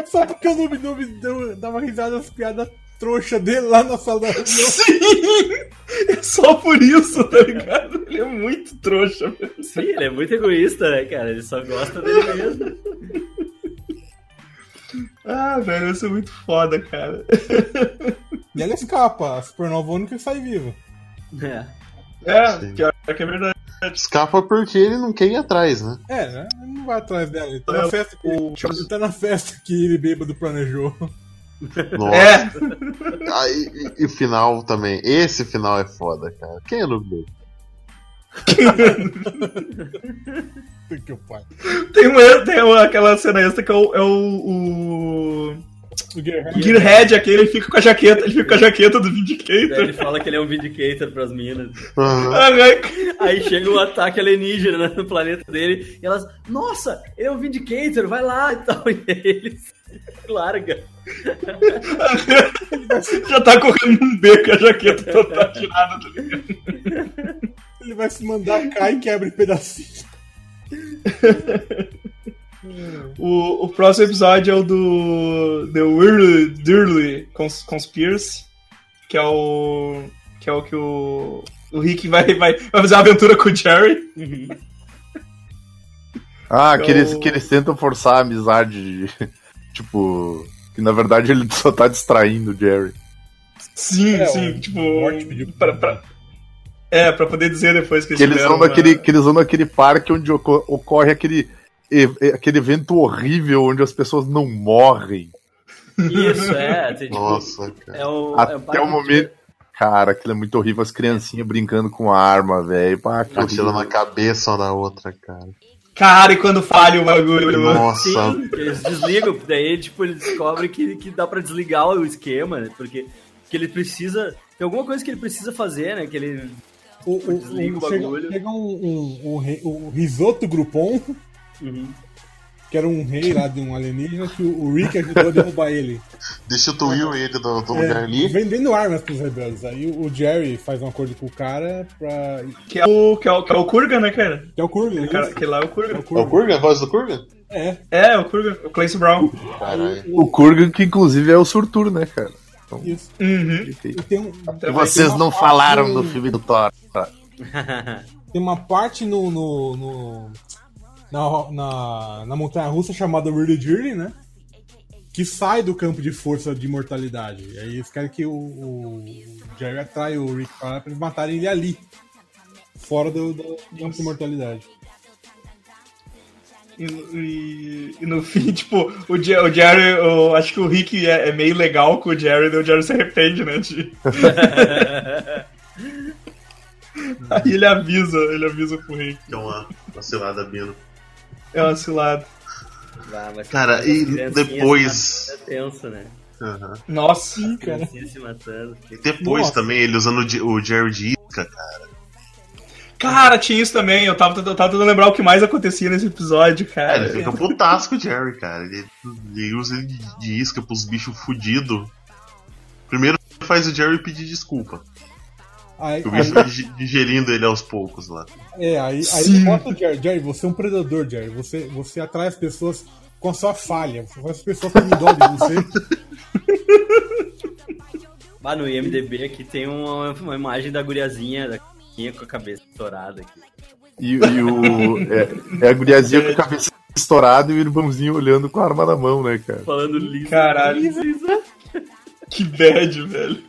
Só porque o noob noob deu, dava risada nas piadas trouxa dele lá na sala da reunião. Sim! É só por isso, tá ligado? Ele é muito trouxa, velho. Sim, ele é muito egoísta, né, cara? Ele só gosta dele mesmo. Ah, velho, isso é muito foda, cara. E ela escapa, a supernova única que sai viva. É. É, Sim. pior que é verdade. Escapa porque ele não quer ir atrás, né? É, né? Ele não vai atrás dela, ele tá É, na festa que, ele tá na festa que ele bêbado planejou. Nossa. É, Ah, e, e- e o final também. Esse final é foda, cara. Quem é o Noob? Que pai. tem, um, tem um- aquela cena extra que é o. É o, o... O o Gearhead aquele, ele fica com a jaqueta, ele fica com a jaqueta do Vindicator. ele fala que ele é um Vindicator pras minas. Né? Aí chega um ataque alienígena no planeta dele e elas, nossa, ele é um Vindicator, vai lá e tal. E ele se larga. Já tá correndo um beco a jaqueta toda tirada, tá ligado? Ele vai se mandar cair e quebra em pedacinhos. O, o próximo episódio é o do The Weirdly Dirly Cons Conspiracy, que é o. que é o que o. O Rick vai, vai, vai fazer uma aventura com o Jerry. Ah, que eles, que eles tentam forçar a amizade. de- tipo. Que na verdade ele só tá distraindo o Jerry. Sim, É, sim, tipo. Pra, pra- é, pra poder dizer depois que, Que eles vão naquele, que eles vão naquele parque onde oco- ocorre aquele, aquele evento horrível onde as pessoas não morrem. Isso, é. tem, tipo, Nossa, cara. é o, Até é o parque momento. Cara, aquilo é muito horrível. As criancinhas brincando com arma, velho. Pá, que Atira horrível. na cabeça uma da outra, cara. Cara, e quando falha o bagulho? Nossa. Sim, eles desligam, daí tipo, ele descobre que, que dá pra desligar o esquema, né? Porque que ele precisa. Tem alguma coisa que ele precisa fazer, né? Que ele. O, o, Desliga o o- chega, bagulho. chega um, um, um rei- o risoto Groupon, Uhum. que era um rei lá de um alienígena, que o, o Rick ajudou a derrubar ele. Destituiu ele do, do lugar É, ali. vendendo armas pros rebeldes. Aí o Jerry faz um acordo com o cara pra. Que é o, que é o, que é o Kurgan, né, cara? Que é o Kurgan, Cara, que lá é o É Kurgan. o É o Kurgan. Kurgan? A voz do Kurgan? É. É, o Kurgan, o Clancy Brown. Caralho. O Kurgan, que inclusive é o Surtur, né, cara? Isso. Uhum. E tem, um, E vocês não falaram do filme do Thor. Tem uma parte no. no, no- na, na, na montanha russa chamada Really Journey, né? Que sai do campo de força de imortalidade. E aí eles querem que o, o Jerry atrai o Rick pra lá pra eles matarem ele ali. Fora do, do campo de imortalidade. E, e- e no fim, tipo, o, Je- o Jerry, eu acho que o Rick é, é meio legal com o Jerry, daí o Jerry se arrepende, né? de- Aí ele avisa, ele avisa pro Rick. Que é uma vacilada, Bino. É uma cilada. Mas Cara, e depois- É tenso, né? Aham. Nossa, cara. Criancinhas se matando. Depois Nossa. também ele usando o Jerry de isca, cara. Cara, tinha isso também. Eu tava, eu tava tentando lembrar o que mais acontecia nesse episódio, É, cara. ele fica putaço com o Jerry, cara. Ele, ele usa ele de- de isca pros bichos fudidos. Primeiro faz o Jerry pedir desculpa. Aí, O aí, digerindo ele aos poucos lá. é, aí, aí ele mostra o Jerry. Jerry, você é um predador, Jerry. Você, você atrai as pessoas com a sua falha. Você faz as pessoas terem dó de você. Ah, no IMDB aqui tem uma, uma imagem da guriazinha, da com a cabeça estourada aqui. E, e o. É, é a guriazinha com a cabeça estourada e o irmãozinho olhando com a arma na mão, né, cara? Falando liso. Caralho. Que bad, velho.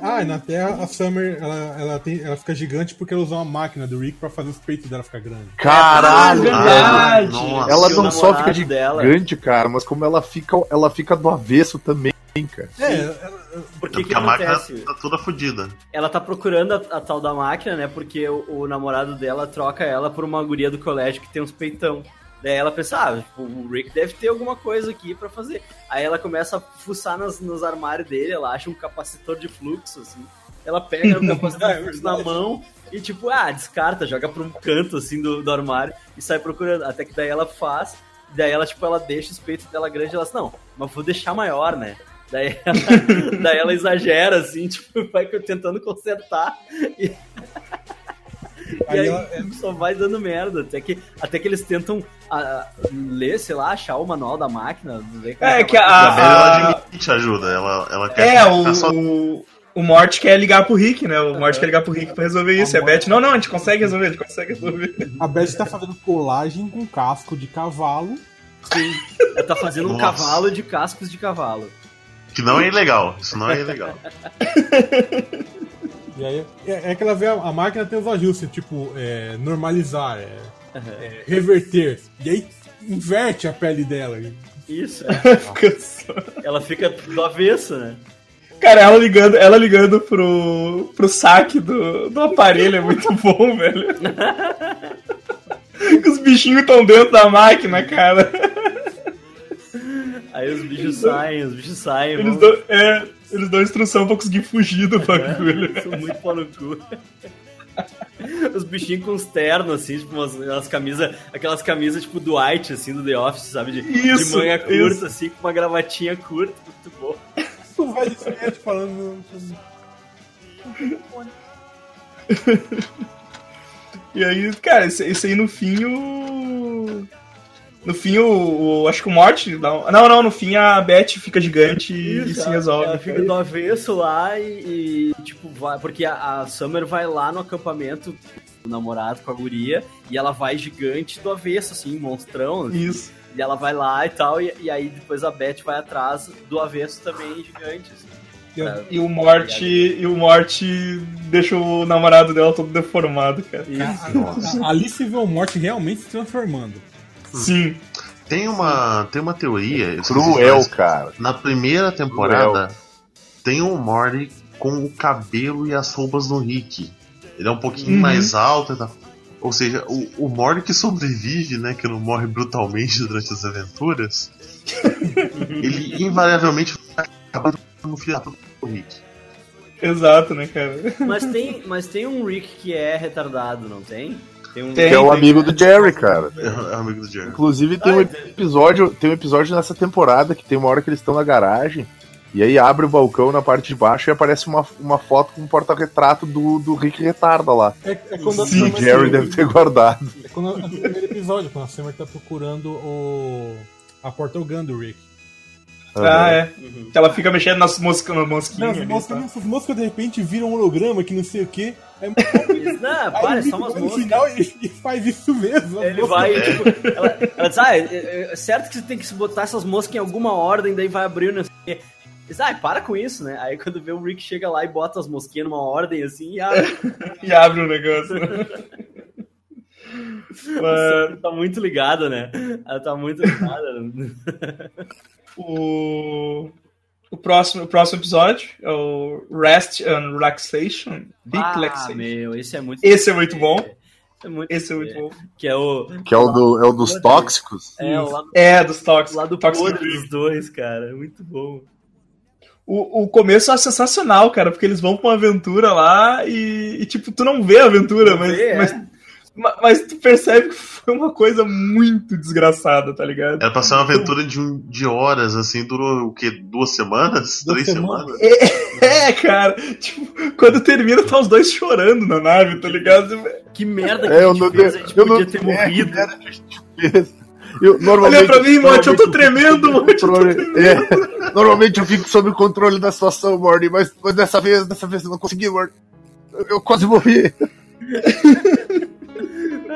Ah, e na Terra a Summer ela, ela, tem, ela fica gigante porque ela usa uma máquina do Rick pra fazer os peitos dela ficar grandes. Caralho! verdade. nossa. Ela não só fica namorado dela. gigante, cara, mas como ela fica, ela fica do avesso também, cara. É, ela- Porque que Porque a máquina acontece? tá toda fodida. Ela tá procurando a, a tal da máquina, né? Porque o, o namorado dela troca ela por uma guria do colégio que tem uns peitão. Daí ela pensa, ah, tipo, o Rick deve ter alguma coisa aqui pra fazer. Aí ela começa a fuçar nas, nos armários dele, ela acha um capacitor de fluxo, assim. Ela pega o capacitor de fluxo na mão e, tipo, ah, descarta, joga pra um canto, assim, do, do armário e sai procurando. Até que daí ela faz, daí ela, tipo, ela deixa os peitos dela grandes e ela assim, não, mas vou deixar maior, né? Daí ela, daí ela exagera, assim, tipo, vai tentando consertar. E Aí aí ela- só vai dando merda. Até que, até que eles tentam ah, ler, sei lá, achar o manual da máquina. Ver como É, que que a a- A máquina- Bela a- admite ajuda. Ela, ela quer É, o, só- o, Mort quer ligar pro Rick, né? O Mort quer ligar pro Rick pra resolver isso. E a Beth, não, não, a gente consegue resolver, a gente consegue resolver. a Beth tá fazendo colagem com casco de cavalo. Sim, ela tá fazendo um Nossa. cavalo de cascos de cavalo. Que não é ilegal. Isso não é ilegal. E aí é, é que ela vê a, a máquina tem os ajustes, tipo, é, normalizar, é, é, reverter. E aí inverte a pele dela. Isso, Fica só- ela fica do avesso, né? Cara, ela ligando, ela ligando pro, pro saque do, do aparelho é muito bom, velho. Os bichinhos estão dentro da máquina, cara. Aí os bichos saem, os bichos saem. Eles dão, é, eles dão instrução pra conseguir fugir do bagulho. São muito pau no cu. Os bichinhos com os ternos, assim, tipo, umas, umas camisas, aquelas camisas tipo do White, assim, do The Office, sabe? De, Isso, de manga curta, isso. assim, com uma gravatinha curta, muito bom. O velho diferente falando. E aí, cara, esse, esse aí no fim o. No fim o. o- acho que o Morte. Não, não, não, no fim a Beth fica gigante e, e se resolve. Ela fica do avesso lá e, e, tipo, vai. Porque a, a Summer vai lá no acampamento do namorado com a guria e ela vai gigante do avesso, assim, monstrão. assim, Isso. E ela vai lá e tal, e, e aí depois a Beth vai atrás do avesso também gigante, assim. Pra- E o Morte. E o Morte deixa o namorado dela todo deformado, cara. Isso. Ali se vê o Morte realmente se transformando. Sim. Tem uma, tem uma teoria. Cruel, mais. cara. Na primeira temporada, tem o Morty com o cabelo e as roupas do Rick. Ele é um pouquinho Uhum. mais alto e tal. Ou seja, o, o Morty que sobrevive, né? Que não morre brutalmente durante as aventuras. ele invariavelmente vai acabar no filho do Rick. Exato, né, cara? Mas tem, mas tem um Rick que é retardado, não tem? Tem um. Tem. Que é o amigo do Jerry, cara. É, é amigo do Jerry. Inclusive tem Ah, um episódio, tem um episódio nessa temporada que tem uma hora que eles estão na garagem e aí abre o balcão na parte de baixo e aparece uma, uma foto com um porta-retrato do, do Rick Retarda lá. É, é quando a Sim, o Jerry deve ter guardado. É quando a- no primeiro episódio, quando a Summer tá procurando o. a Portal Gun do Rick. Ah, é. Uhum. Ela fica mexendo nas moscas, na Não, mosquinha as moscas, tá? essas moscas de repente viram um holograma que não sei o que. Aí, Isso, Não, para, é só umas moscas. final e, e faz isso mesmo. Ele moscas- vai, tipo, ela, ela diz, ah, é, é- é certo que você tem que se botar essas moscas em alguma ordem, daí vai abrir, não sei o quê. Diz, ah, para com isso, né? Aí quando vê o Rick chega lá e bota as mosquinhas numa ordem assim e abre. E abre o negócio. Mas, tá muito ligada, né? Ela tá muito ligada. o, o, próximo, o próximo episódio é o Rest and Relaxation. Deep ah, Relaxation. meu, esse é muito. Esse é muito bom. É muito Esse é muito bom. Que é o. Que é o, do, é o dos tóxicos. É o lado, É, dos tóxicos. lado Tóxico podre dos dois, cara. É muito bom. o, o começo é sensacional, cara, porque eles vão pra uma aventura lá e, e, tipo, tu não vê a aventura, mas, vê, é. mas, ma- mas tu percebe que foi uma coisa muito desgraçada, tá ligado? Era pra ser uma aventura de, um- de horas, assim, durou o quê? Duas semanas? Duas Três semanas. semanas? É, cara, tipo, quando termina, tá os dois chorando na nave, tá ligado? Que merda que É, a eu gente não fez, a gente eu não podia ter é, morrido. Eu, normalmente, Olha pra mim, Monte, eu tô tremendo, eu controle- é, normalmente eu fico sob o controle da situação, Morty, mas, mas dessa vez, dessa vez eu não consegui, Morty. Eu, eu quase morri.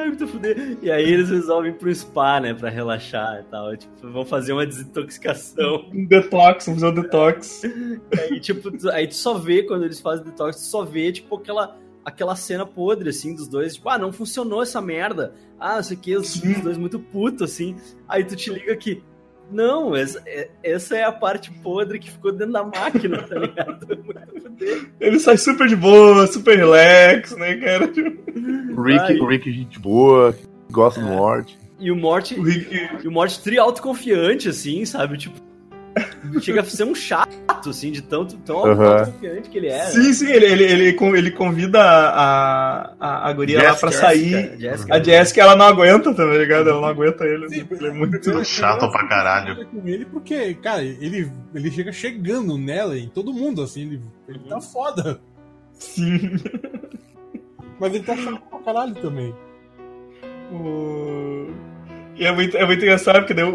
Muito fuder. E aí eles resolvem ir pro spa, né, pra relaxar e tal. Tipo, vão fazer uma desintoxicação. Um detox, vamos fazer um detox. Aí, tipo, aí tu só vê, quando eles fazem detox, tu só vê, tipo, aquela, aquela cena podre, assim, dos dois. Tipo, ah, não funcionou essa merda. Ah, não sei o que, os, os dois muito putos, assim. Aí tu te liga que, não, essa, é- essa é a parte podre que ficou dentro da máquina, tá ligado? Ele sai super de boa, super relax, né, cara? O Rick, o Rick, gente boa, gosta do Morty. E o Morty, O Rick, e o Morty tri autoconfiante, assim, sabe? Tipo, chega a ser um chato, assim, de tanto tão autoconfiante que ele é. Sim, sim, ele, ele, ele, ele convida a, a, a guria lá pra Jessica, sair. Jessica. A Jessica, ela não aguenta, tá ligado? Ela não aguenta ele. Sim, ele é muito. chato pra caralho. fica Com ele porque, cara, ele, ele chega chegando nela e em todo mundo, assim, ele, ele tá foda. Sim. Mas ele tá chato pra caralho também. O- E é muito, é muito engraçado, porque o,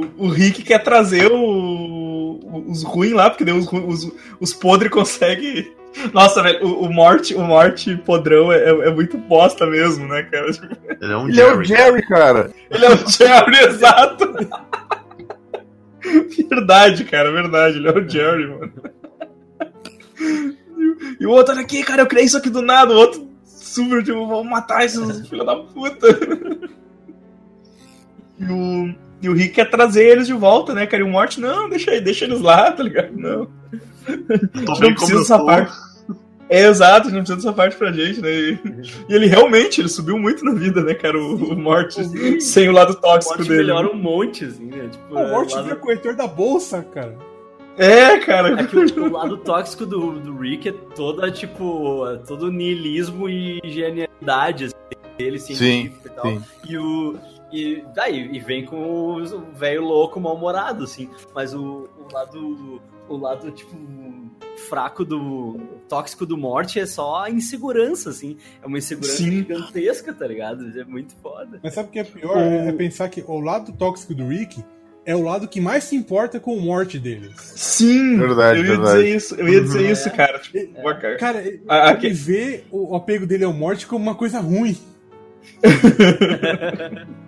o, o Rick quer trazer o, o- os ruins lá, porque os, os, os podres conseguem. Nossa, velho, o, o Morte, o Morte podrão é, é- muito bosta mesmo, né, cara? Ele é um Ele é o Jerry. Jerry, cara. Ele é o Jerry, exato. Verdade, cara, verdade. Ele é o Jerry, mano. E o outro, olha aqui, cara, eu criei isso aqui do nada. O outro super, tipo, vamos matar esses filhos da puta. E o, e o Rick quer trazer eles de volta, né, cara? E o Morte, não, deixa aí, deixa eles lá, tá ligado? Não. Tô não precisa dessa tô. parte. É, exato, não precisa dessa parte pra gente, né? E, e ele realmente, ele subiu muito na vida, né, cara? O, o Morte, sem o lado O tóxico Morty dele. melhora um monte, assim, né? Tipo, O Morty é, vira lado, corretor da bolsa, cara. É, cara. é que o, o lado tóxico do, do Rick é toda, tipo, é todo niilismo e genialidade, assim, dele, científico e tal. sim. E o. E daí, e vem com o o velho louco mal-humorado, assim. Mas o, o lado. O lado, tipo, fraco do. tóxico do morte é só a insegurança, assim. É uma insegurança Sim. gigantesca, tá ligado? É muito foda. Mas sabe o que é pior? É, é pensar que o lado tóxico do Rick é o lado que mais se importa com a morte deles. Sim, Verdade, eu ia verdade. dizer isso, eu ia dizer Uhum. isso, cara. Tipo, boa, cara. Cara, ele Ah, ele aqui- vê o apego dele à morte como uma coisa ruim.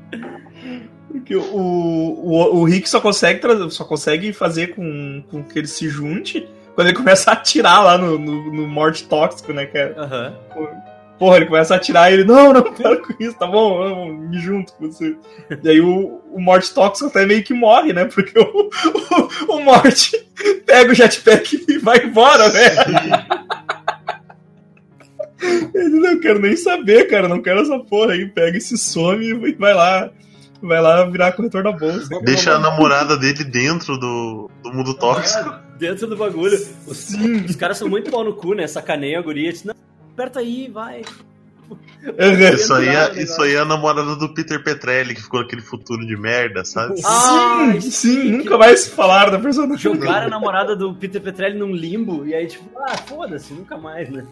Porque o, o, o Rick só consegue, só consegue fazer com, com que ele se junte quando ele começa a atirar lá no, no, no morte tóxico, né, cara? Aham. Porra, ele começa a atirar e ele, não, não, para com isso, tá bom, eu me junto com você. E aí o, o morte tóxico até meio que morre, né? Porque o, o, o morte pega o jetpack e vai embora, né? Ele não quero nem saber, cara, não quero essa porra aí. Pega e se some e vai lá. Vai lá virar corretor da bolsa. Deixa a namorada dele dentro do, do mundo tóxico. Dentro do bagulho. Os, os caras são muito pau no cu, né? Sacaneiam a guria. Diz, não, aperta aí, vai. Isso aí, é, isso aí é a namorada do Peter Petrelli, que ficou naquele futuro de merda, sabe? Ah, sim, sim, que- nunca mais falaram da personagem. Jogaram a namorada do Peter Petrelli num limbo. E aí, tipo, ah, foda-se, nunca mais, né?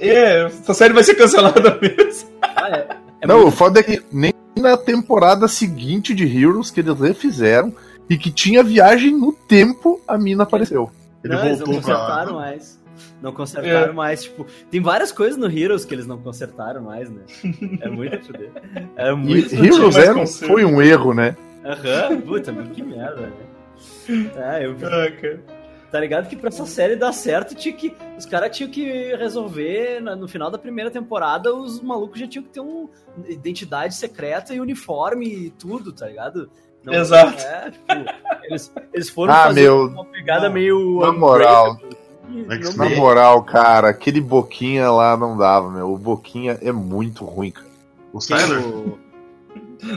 É, essa série vai ser cancelada mesmo. Ah, é, é não, muito- o foda é que nem na temporada seguinte de Heroes que eles refizeram e que tinha viagem no tempo, a mina apareceu. Ele não, eles não voltou pra lá. mais. Não consertaram É. mais, tipo, tem várias coisas no Heroes que eles não consertaram mais, né? É muito. É muito Heroes conserto. foi um erro, né? Aham, puta, mas que merda, né? É, eu, Ah, cara. tá ligado que pra essa série dar certo, tinha que, os caras tinham que resolver, no final da primeira temporada, os malucos já tinham que ter uma identidade secreta e uniforme e tudo, tá ligado? Não- Exato. É, tipo, eles, eles foram Ah, fazer meu, uma pegada meio... na moral. E Mas não Na moral, cara, aquele Boquinha lá não dava, meu. O Boquinha é muito ruim, cara. O Tyler? o-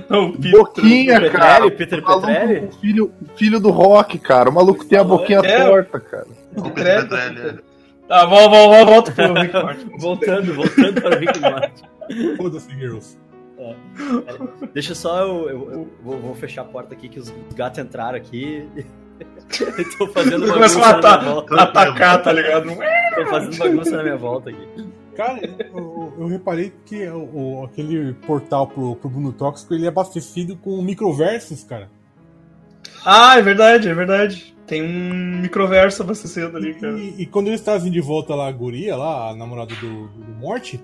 Não, o Peter- Boquinha, Petrelli, cara. Peter O maluco, Petrelli? o filho, o filho do Rock, cara. O maluco tem a boquinha É. torta, cara. O Peter Petrelli, Petrelli, Tá, volta, volta, volta pro Rick Morty. Voltando, voltando para o Rick Morty. Foda-se, Heroes. Deixa só eu, eu- eu vou, vou fechar a porta aqui que os gatos entraram aqui. Tô fazendo Ele começa a bagunça na minha volta. atacar, tá ligado? Tô fazendo bagunça na minha volta aqui. Cara, eu, eu reparei que o, o- aquele portal pro, pro Bruno Tóxico ele é abastecido com microversos, cara. Ah, é verdade, é verdade. Tem um microverso abastecendo ali, cara. E, e quando eles trazem de volta lá a guria, lá, a namorada do, do, Morte,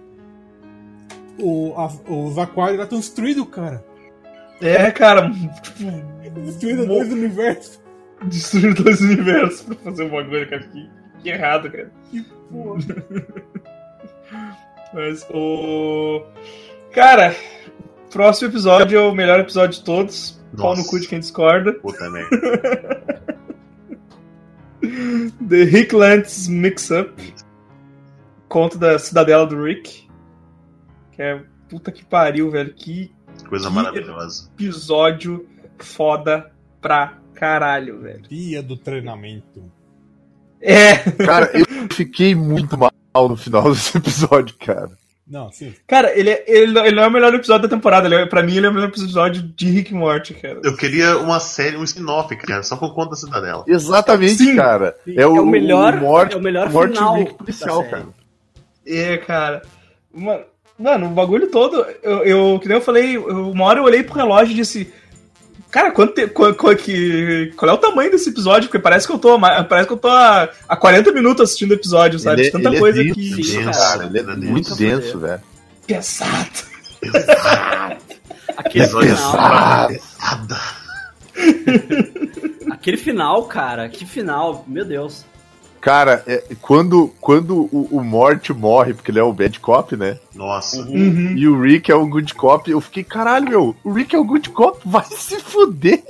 o, a- os aquários lá estão destruídos, cara. É, cara, tipo, Destruídos Mo- dois universos. Destruir dois universos pra fazer um bagulho, cara. Que, que errado, cara. Que porra. Mas o. Cara, próximo episódio é o melhor episódio de todos. Pau no Nossa. cu de quem discorda. Puta merda. The Rick Lantz Mix-Up. Conto da cidadela do Rick. Que é. Puta que pariu, velho. Que Coisa Que- maravilhosa. episódio foda pra caralho, velho. Dia do treinamento. É, Cara, eu fiquei muito mal no final desse episódio, cara. Não, sim. cara, ele, é, ele, não- ele não é o melhor episódio da temporada. Ele é, pra mim, ele é o melhor episódio de Rick e Morty, cara. Eu queria uma série, um spin-off, cara, só por conta da cidadela. Exatamente, Sim. cara. Sim, É o, é o melhor- o morte, é o melhor morte final Rick policial, cara. É, cara. Mano, mano, o bagulho todo. Eu, eu, que nem eu falei, eu- uma hora eu olhei pro relógio e disse. Cara, quanto te, qual, qual, que, qual é o tamanho desse episódio? Porque parece que eu tô, parece que eu tô há, há 40 minutos assistindo o episódio, sabe? Ele é- Tanta ele é coisa denso, que. Sim, denso, cara, Ele é denso. muito denso, velho. Pesado. Aquele Episódio final, pesada. aquele final, cara, que final, meu Deus. Cara, é, quando, quando o, o Morty morre, porque ele é o bad cop, né? Nossa. Uhum. E o Rick é o good cop, eu fiquei, caralho, meu, o Rick é o good cop, vai se fuder.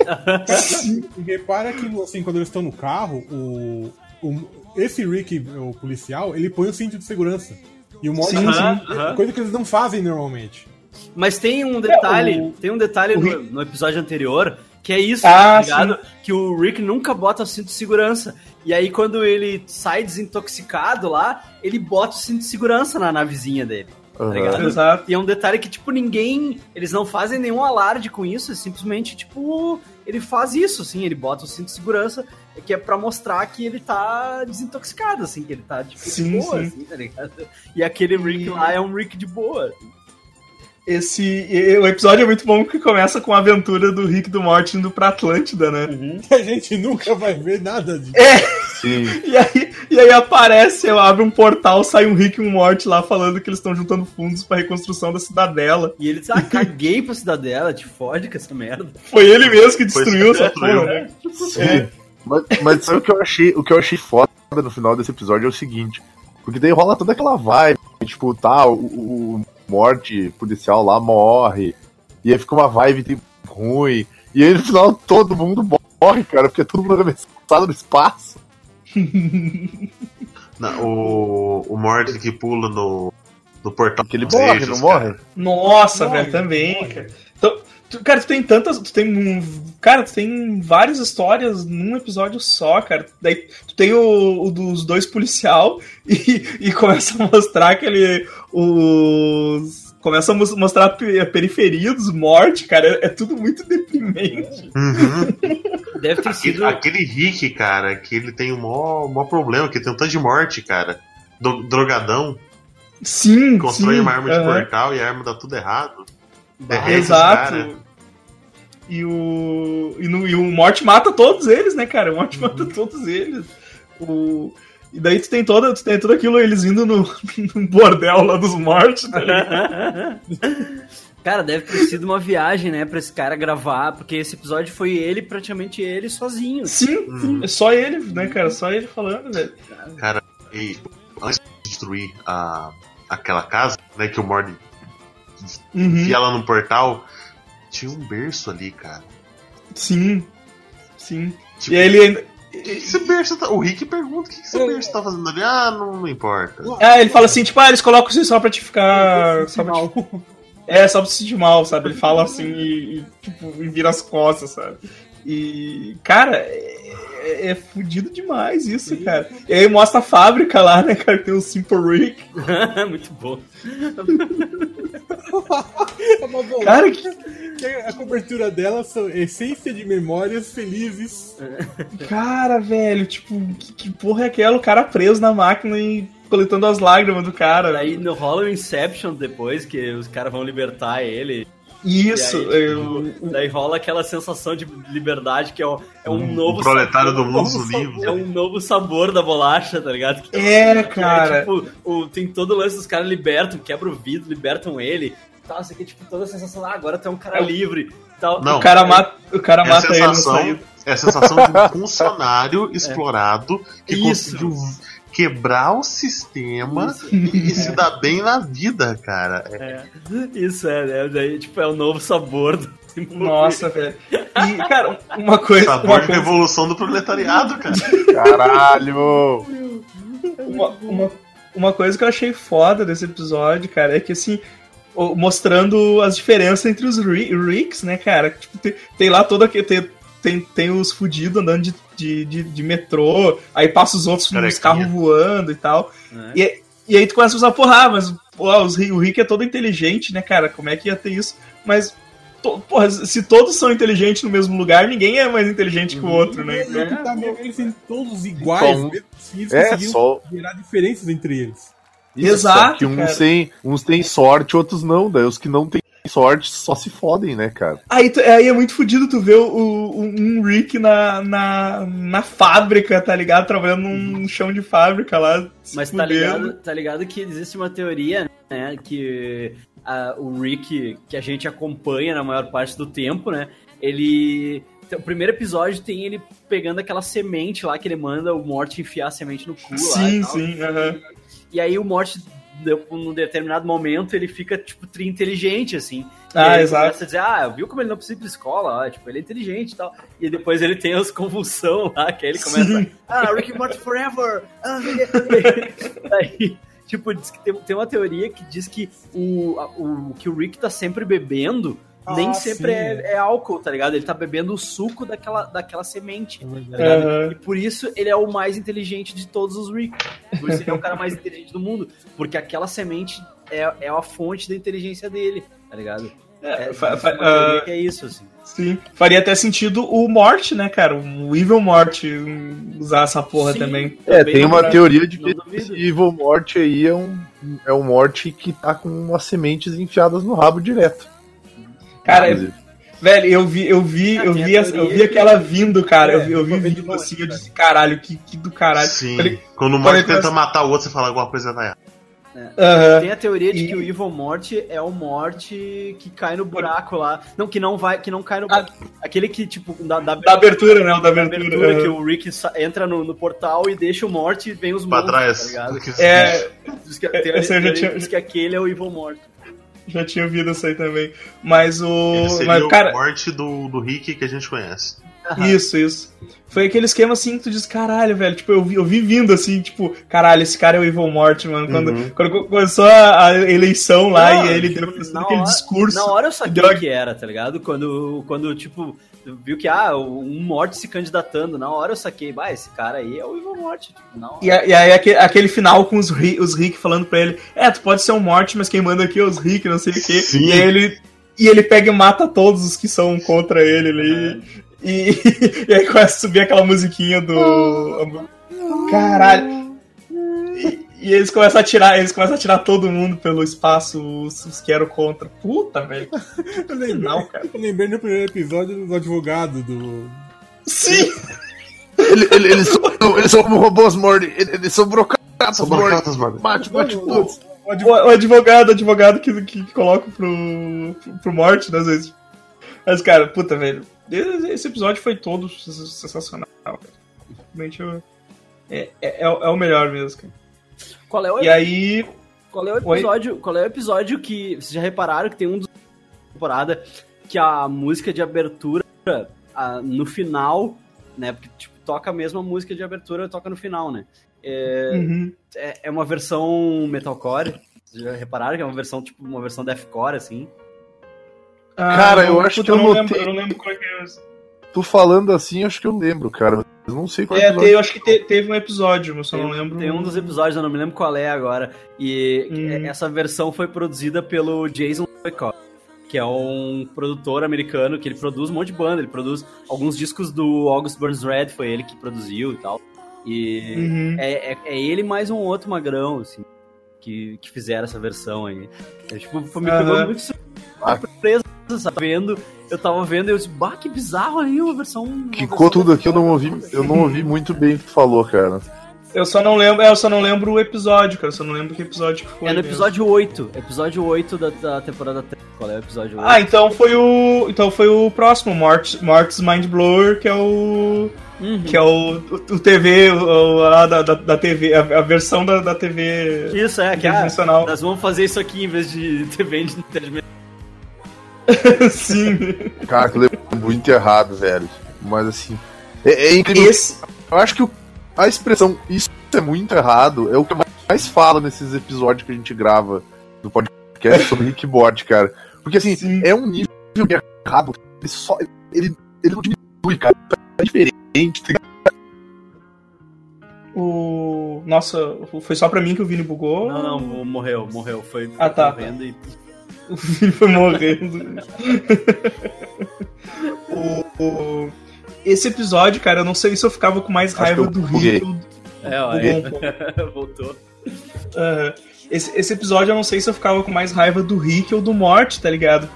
E repara que, assim, quando eles estão no carro, o, o- esse Rick, o policial, ele põe o cinto de segurança. E o Morty, Sim. Aham. coisa que eles não fazem normalmente. Mas tem um detalhe, É, o- tem um detalhe no, no episódio anterior, que é isso, Ah, tá ligado? Que o Rick nunca bota o cinto de segurança. E aí quando ele sai desintoxicado lá, ele bota o cinto de segurança na navezinha dele. Aham. ligado? Exato. E é um detalhe que, tipo, ninguém. Eles não fazem nenhum alarde com isso, é simplesmente, tipo, ele faz isso, assim, ele bota o cinto de segurança, que é pra mostrar que ele tá desintoxicado, assim, que ele tá, tipo, Sim, de boa, sim. assim, tá ligado? E aquele Rick E- lá é um Rick de boa. Esse, o episódio é muito bom porque começa com a aventura do Rick e do Morty indo pra Atlântida, né? Que a gente nunca vai ver nada disso. Sim. E aí, e aí aparece, abre um portal, sai um Rick e um Morty lá falando que eles estão juntando fundos pra reconstrução da cidadela. E ele diz, ah, caguei pra cidadela, te fode com essa merda. Foi ele mesmo que destruiu que essa porra, né? Sim. Mas, mas sabe o que eu achei? O que eu achei foda no final desse episódio é o seguinte. Porque daí rola toda aquela vibe, tipo, tá, o, o morte policial lá morre. E aí fica uma vibe tipo, ruim. E aí no final todo mundo morre, cara, porque é todo mundo arremessado no espaço. Não, o, o Morty que pula no, no portal. Que ele morre, não morre? Nossa, Morre, velho, também, morre. cara. Então, tu- cara, tu tem tantas. Tu tem. um- Cara, tu tem várias histórias num episódio só, cara. Daí tu tem o, o dos dois policial e, e começa a mostrar aquele. Os. Começa a mos- mostrar a pe- a periferia dos mortes, cara. É, é tudo muito deprimente. Uhum. Deve ter Aquele, sido. aquele Rick, cara, que ele tem um maior, maior problema, que tem um tanto de morte, cara. Do- drogadão, Sim, constrói sim, uma arma de aham. portal e a arma dá tudo errado. Exato. cara. E o. E, no, e o Morte mata todos eles, né, cara? O Morte mata todos eles. O, e daí tu tem, toda, tu tem tudo aquilo, eles indo no, no bordel lá dos mortos, tá ligado? Cara, deve ter sido uma viagem, né, pra esse cara gravar, porque esse episódio foi ele, praticamente ele, sozinho. Sim, Uhum. é só ele, né, cara? Só ele falando, velho. E antes de destruir a, aquela casa, né, que o Morty Uhum. enfia ela no portal, tinha um berço ali, cara. Sim, sim. Tipo, E aí ele ainda. O que, que esse berço tá... O Rick pergunta o que, que esse berço tá fazendo ali. Ah, não, não importa. Ah, ele fala assim, tipo, ah, eles colocam isso só pra te ficar. Só pra te... É, só pra se sentir mal, sabe? Ele fala assim e, e, tipo, e vira as costas, sabe? E, cara, é, é, é fudido demais isso, Sim. cara. E aí mostra a fábrica lá, né, cara? Tem o Simple Rick. Muito bom. é cara, que... a cobertura dela são essência de memórias felizes. Cara, velho, tipo, que, que porra é aquela? O cara preso na máquina e coletando as lágrimas do cara. Aí no Hollow Inception depois, que os caras vão libertar ele. Isso, aí, eu... tipo, daí rola aquela sensação de liberdade que é, um, é um novo. O proletário sabor, do mundo livre. É um novo sabor da bolacha, tá ligado? Que, é, cara. É, tipo, o, tem todo o lance dos caras libertam, quebra o vidro, libertam ele. Tal, isso aqui, tipo, toda a sensação, ah, agora tu é um cara é. livre. Tal. Não, o cara mata, o cara é mata sensação, ele É a sensação de um funcionário explorado que Isso. conseguiu quebrar o sistema e se dar bem na vida, cara. É. é. Isso é, né? tipo, é o novo sabor do nossa, velho. E, cara, uma coisa. Sabor uma de coisa... revolução do proletariado, cara. Caralho! Uma, uma, uma, coisa que eu achei foda desse episódio, cara, é que assim. Mostrando as diferenças entre os Ricks, né, cara? Tipo, tem, tem lá toda. Tem, tem, tem os fudidos andando de, de, de, de, metrô, aí passa os outros nos carros voando e tal. É. E, e aí tu começa a usar, porra, mas pô, os, o Rick é todo inteligente, né, cara? Como é que ia ter isso? Mas, to, porra, se todos são inteligentes no mesmo lugar, ninguém é mais inteligente uhum. que o uhum. outro, né? Então, é, tá eles são todos iguais, então, eles é, só... gerar diferenças entre eles. Exato. que uns têm, uns têm sorte, outros não. Daí os que não têm sorte só se fodem, né, cara? Aí, aí é muito fodido tu ver o, o, um Rick na, na, na fábrica, tá ligado? Trabalhando num chão de fábrica lá. Mas tá ligado, tá ligado que existe uma teoria, né? Que a, o Rick, que a gente acompanha na maior parte do tempo, né? Ele. O primeiro episódio tem ele pegando aquela semente lá que ele manda o Morty enfiar a semente no cu. Sim, lá sim. Uhum. E aí o Morty num determinado momento ele fica, tipo, tri inteligente, assim. Ah, e exato. começa a dizer, ah, viu como ele não precisa ir pra escola, ó, tipo, ele é inteligente e tal. E depois ele tem as convulsão lá, que aí ele começa, Sim. ah, Rick Morty forever! Ah, aí, tipo, diz que tem, tem uma teoria que diz que o, o, que o Rick tá sempre bebendo ah, nem sempre é, é, álcool, tá ligado? Ele tá bebendo o suco daquela, daquela semente, tá ligado? Uhum. E por isso ele é o mais inteligente de todos os Rick. Por isso ele é o cara mais inteligente do mundo. Porque aquela semente é, é a fonte da inteligência dele, tá ligado? É, é, fa, fa, uh, que é isso, assim. Sim. Faria até sentido o Morte, né, cara? O Evil Morte usar essa porra sim, também. É, tem uma teoria de que esse Evil Morte aí é um, é um Morte que tá com umas sementes enfiadas no rabo direto. Cara, eu, velho, eu vi, eu vi, ah, eu vi, eu vi aquela vindo, cara. É, eu vi, eu vi vindo assim, eu disse, caralho, que, que do caralho. Sim. Falei, Quando o Morte tenta matar o outro, você fala alguma coisa vai. É. Tem a teoria de e... que o Evil Morte é o Morte que cai no buraco lá. Não, que não vai, que não cai no ah. Aquele que, tipo, da, da, da abertura, né? O da abertura. abertura uhum. Que o Rick entra no, no, portal e deixa o Morte e vem os pra monstros, trás. tá ligado? É. Diz que, tinha... diz que aquele é o Evil Morte já tinha ouvido isso aí também. Mas o. Ele seria mas, cara... o morte do, do Rick que a gente conhece. Isso, isso. Foi aquele esquema assim que tu diz, caralho, velho. Tipo, eu vi, eu vi vindo assim, tipo, caralho, esse cara é o Evil Mort, mano. Quando, uhum. quando começou a, a eleição lá não, e ele deu aquele hora, discurso. Na hora eu sabia deu... que era, tá ligado? Quando, quando tipo, viu que, ah, um morte se candidatando. Na hora eu saquei, bah, esse cara aí é o Evil Morte. Tipo, e, e, aí aquele, aquele, final com os, os Rick falando pra ele, é, tu pode ser um morte, mas quem manda aqui é os Rick, não sei o quê. Sim. E aí ele. E ele pega e mata todos os que são contra ele ali. É. E, e aí começa a subir aquela musiquinha do. Caralho! E eles começam a tirar, eles começam a tirar todo mundo pelo espaço, os, os que eram contra. Puta, velho. Eu lembrei, não, cara. Eu lembrei no primeiro episódio do advogado do. Sim! ele, ele, eles, são, eles são robôs, Morty. Eles são brocatas, Morty. Bate, bate, putz. O advogado, advogado que, que, que coloca pro, pro, pro morte, né, às vezes. Mas, cara, puta, velho. Esse episódio foi todo sensacional, cara. Realmente é, é, é, é o melhor mesmo, cara. Qual é o E aí. Qual é o episódio? Oi? Qual é o episódio que. Vocês já repararam que tem um dos temporada que a música de abertura a, no final, né? Porque tipo, toca a mesma música de abertura, toca no final, né? É, uhum. é, é, uma versão metalcore. Vocês já repararam que é uma versão, tipo, uma versão deathcore, assim? Ah, Cara, eu não, acho que eu não lembro, eu não lembro qual é que é esse. Tu falando assim, acho que eu lembro, cara. Mas não sei qual É, episódio. eu acho que te- teve um episódio, mas eu não Tem, lembro. tem um dos episódios, eu não me lembro qual é agora. E Hum. essa versão foi produzida pelo Jason Boycott, que é um produtor americano que ele produz um monte de banda. Ele produz alguns discos do August Burns Red, foi ele que produziu e tal. E Uhum. é, é, é ele mais um outro magrão, assim, que, que fizeram essa versão aí. É, tipo, foi- me pegou Aham. muito surpresa, sabe? Vendo, eu tava vendo e eu disse, bah, que bizarro aí, uma versão. uma Quicou versão tudo aqui, eu não ouvi, eu não ouvi muito bem o que tu falou, cara. Eu só não lembro, é, eu só não lembro o episódio, cara. Eu só não lembro que episódio que foi. É no mesmo. episódio 8. Episódio 8 da, da temporada 3. Qual é o episódio 8? Ah, então foi o. Então foi o próximo, Mort, Mort's Mind Blower, que é o. Uhum. Que é o, o, o TV, o, a, da, da, da TV, a, a versão da, da TV Isso, é, que convencional. nós vamos fazer isso aqui em vez de TV de entretenimento. Sim. Cara, aquilo é muito errado, velho. Mas assim. É, é incrível. Esse. Eu acho que o- a expressão isso é muito errado é o que mais fala nesses episódios que a gente grava do podcast sobre Rick Bot, cara. Porque assim, Sim. é um nível errado. Ele só. Ele, ele não diminui, cara. É diferente. tá? O. Nossa, foi só pra mim que o Vini bugou? Não, não, morreu, morreu. Foi Ah, tá. morrendo e. O Vini foi morrendo. o, o- Esse episódio, cara, eu não sei se eu ficava com mais raiva do. Rick. ou do- É, ó, pouco. Voltou. Esse, esse episódio eu não sei se eu ficava com mais raiva do Rick ou do Mort, tá ligado?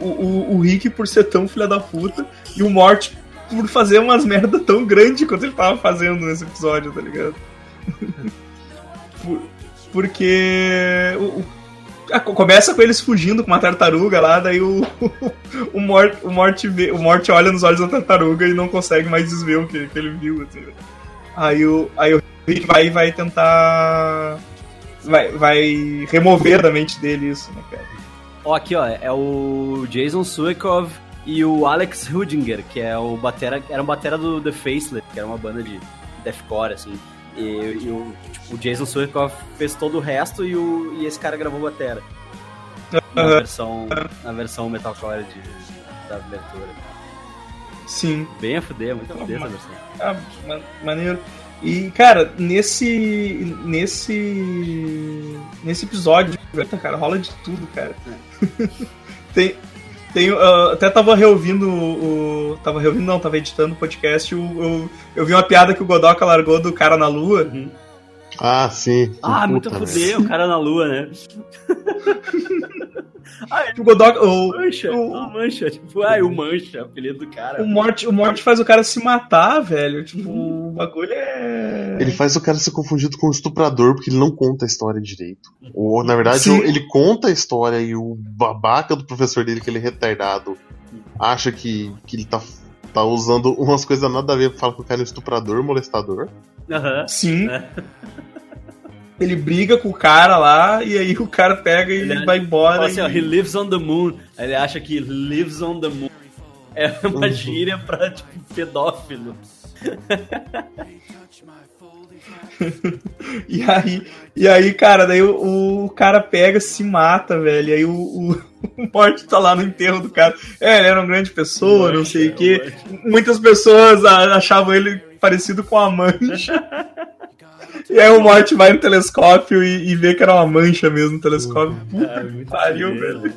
O, o, o Rick por ser tão filha da puta e o Mort por fazer umas merda tão grande quanto ele tava fazendo nesse episódio, tá ligado? Por- porque o, começa com eles fugindo com uma tartaruga lá, daí o, o, Mort, o, Mort vê, o Mort olha nos olhos da tartaruga e não consegue mais desver o que, que ele viu. Assim. Aí, o, aí o Rick vai, vai tentar. Vai, vai remover da mente dele isso, né, cara? Ó, aqui, ó, é o Jason Suekov e o Alex Hudinger, que é o batera, era um batera do The Faceless, que era uma banda de deathcore, assim. E, e o, tipo, o Jason Suekov fez todo o resto e, o, e esse cara gravou batera. Na versão, na versão metalcore de, da abertura. Sim. Bem a fuder, muito a fuder essa versão. Ah, ma- maneiro. E, cara, nesse. Nesse. Nesse episódio, cara, rola de tudo, cara. tem. Tem, ah, até tava reouvindo o. Tava reouvindo, não, tava editando o podcast. o- eu vi uma piada que o Godoka largou do cara na lua. Ah, sim. Ah, muito fuder, o cara na lua, né? ah, que O Godoka. O, Mancha, o- ah, mancha, tipo, ai, o mancha, apelido do cara. o, Morte, o Morte faz o cara se matar, velho. Tipo, o bagulho é. Ele faz o cara ser confundido com o estuprador porque ele não conta a história direito. Ou, na verdade, Sim. ele conta a história e o babaca do professor dele, que ele é retardado, acha que, que ele tá, tá usando umas coisas nada a ver pra falar que o cara é um estuprador, molestador. Aham. Sim. É. Ele briga com o cara lá e aí o cara pega e Ele vai embora. Fala assim, ó, e- he lives on the moon. Ele acha que lives on the moon é uma Uhum. gíria pra, tipo, pedófilo. E aí, e aí, cara, daí o, o cara pega, se mata, velho. E aí o, o, o Morte tá lá no enterro do cara. É, ele era uma grande pessoa, não sei o quê. Muitas pessoas achavam ele parecido com a mancha. E aí o Morte vai no telescópio e, e vê que era uma mancha mesmo no telescópio. Puta Ah, que pariu, velho.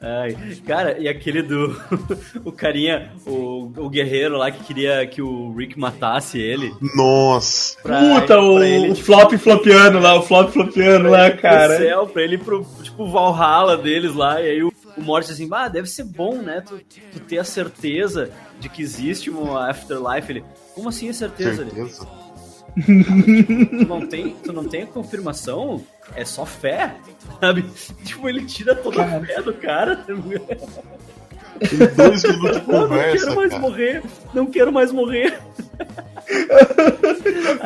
Ai, cara, e aquele do. o carinha, o, o guerreiro lá que queria que o Rick matasse ele. Nossa! Pra, Puta, o, pra ele, o tipo, flop flopiano lá, o flop flopiano lá, ele ir pro cara. céu, pra ele ir pro, tipo, Valhalla deles lá. E aí o, o Morty assim, ah, deve ser bom, né? Tu, tu ter a certeza de que existe uma afterlife. Ele, como assim a certeza? Ele, Certeza. Tu não tem, tu não tem a confirmação? É só fé, sabe? Tipo, ele tira toda a fé do cara. Em dois minutos de Não, não conversa, quero mais cara. morrer, não quero mais morrer.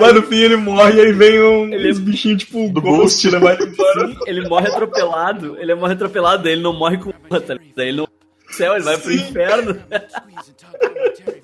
Mas no fim ele morre e aí vem um, Ele- uns bichinhos tipo Do Ghost, levar ele embora. Sim, ele morre atropelado, ele morre atropelado, ele não morre com tá ligado? Ele não vai pro céu, ele vai pro inferno.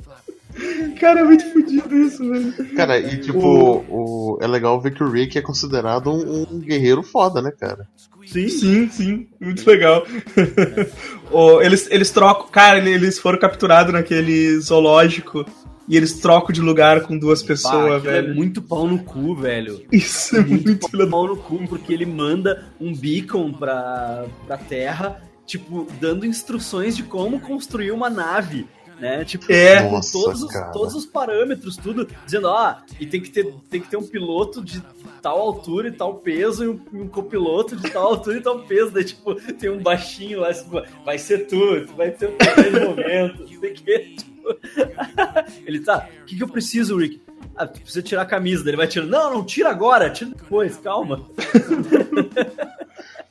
Cara, é muito fodido isso, velho. Cara, e tipo, o... o- é legal ver que o Rick é considerado um, um guerreiro foda, né, cara? Sim, sim, sim. Muito legal. Eles, eles trocam. Cara, eles foram capturados naquele zoológico e eles trocam de lugar com duas Bah, pessoas, aquilo é velho. muito pau no cu, velho. Isso é muito filho da- pau no cu, porque ele manda um beacon pra, pra Terra, tipo, dando instruções de como construir uma nave. Né? Tipo, É. com Nossa, todos, os, cara. todos os parâmetros, tudo, dizendo, ó, e tem que, ter, tem que ter um piloto de tal altura e tal peso, e um, um copiloto de tal altura e tal peso. Daí, tipo, tem um baixinho lá, tipo, vai ser tu, tu vai ter o primeiro momento, não sei o que, tipo. Ele tá, o que, que eu preciso, Rick? Ah, tu precisa tirar a camisa. Daí ele vai tirando. Não, não, tira agora, tira depois, calma.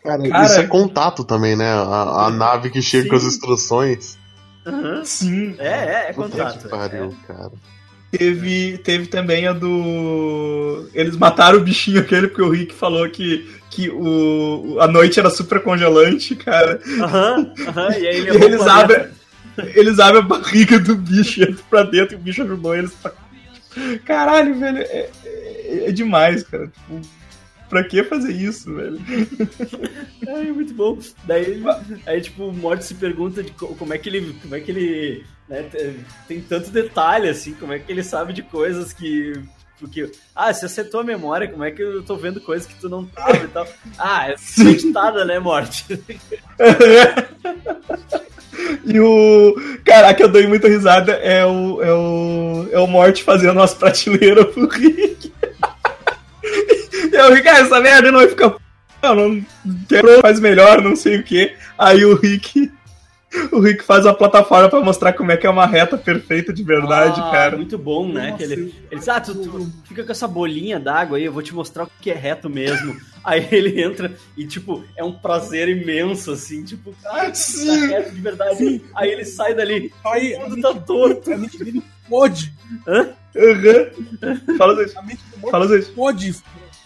Cara, Cara- isso é contato também, né? A, a nave que chega Sim. com as instruções. Aham. Sim. É, é, é contrato. que pariu, cara. Teve, teve também a do. Eles mataram o bichinho aquele porque o Rick falou que, que o, a noite era super congelante, cara. É. Aham, aham, e aí ele E eles abrem, eles abrem a barriga do bicho e entram pra dentro e o bicho ajudou eles. Pra... Caralho, velho, é, é- é demais, cara. Tipo, pra que fazer isso, velho? Ai, muito bom. Daí, aí, tipo, o Morty se pergunta de co- como é que ele. Como é que ele. né, te- tem tanto detalhe, assim, como é que ele sabe de coisas que. Porque, ah, você acertou a memória, como é que eu tô vendo coisas que tu não sabe e tal? Ah, é acreditada, né, Morty? E o. Cara, a que eu dei muita risada é o. É o, é o Morte fazendo umas prateleiras pro Rick. E o Rick, ah, essa merda não vai ficar. Não, não faz melhor, não sei o que. Aí o Rick. O Rick faz uma plataforma pra mostrar como é que é uma reta perfeita de verdade, Ah, cara. Muito bom, né? Nossa, que ele, ele diz, ah, tu, tu fica com essa bolinha d'água aí, eu vou te mostrar o que é reto mesmo. aí ele entra e, tipo, é um prazer imenso, assim, tipo, ah, tá Sim. reto de verdade. Aí ele sai dali, Aí, o mundo tá torto. a mente dele pode. Aham. Fala isso. A mente do Morty Fala isso. pode.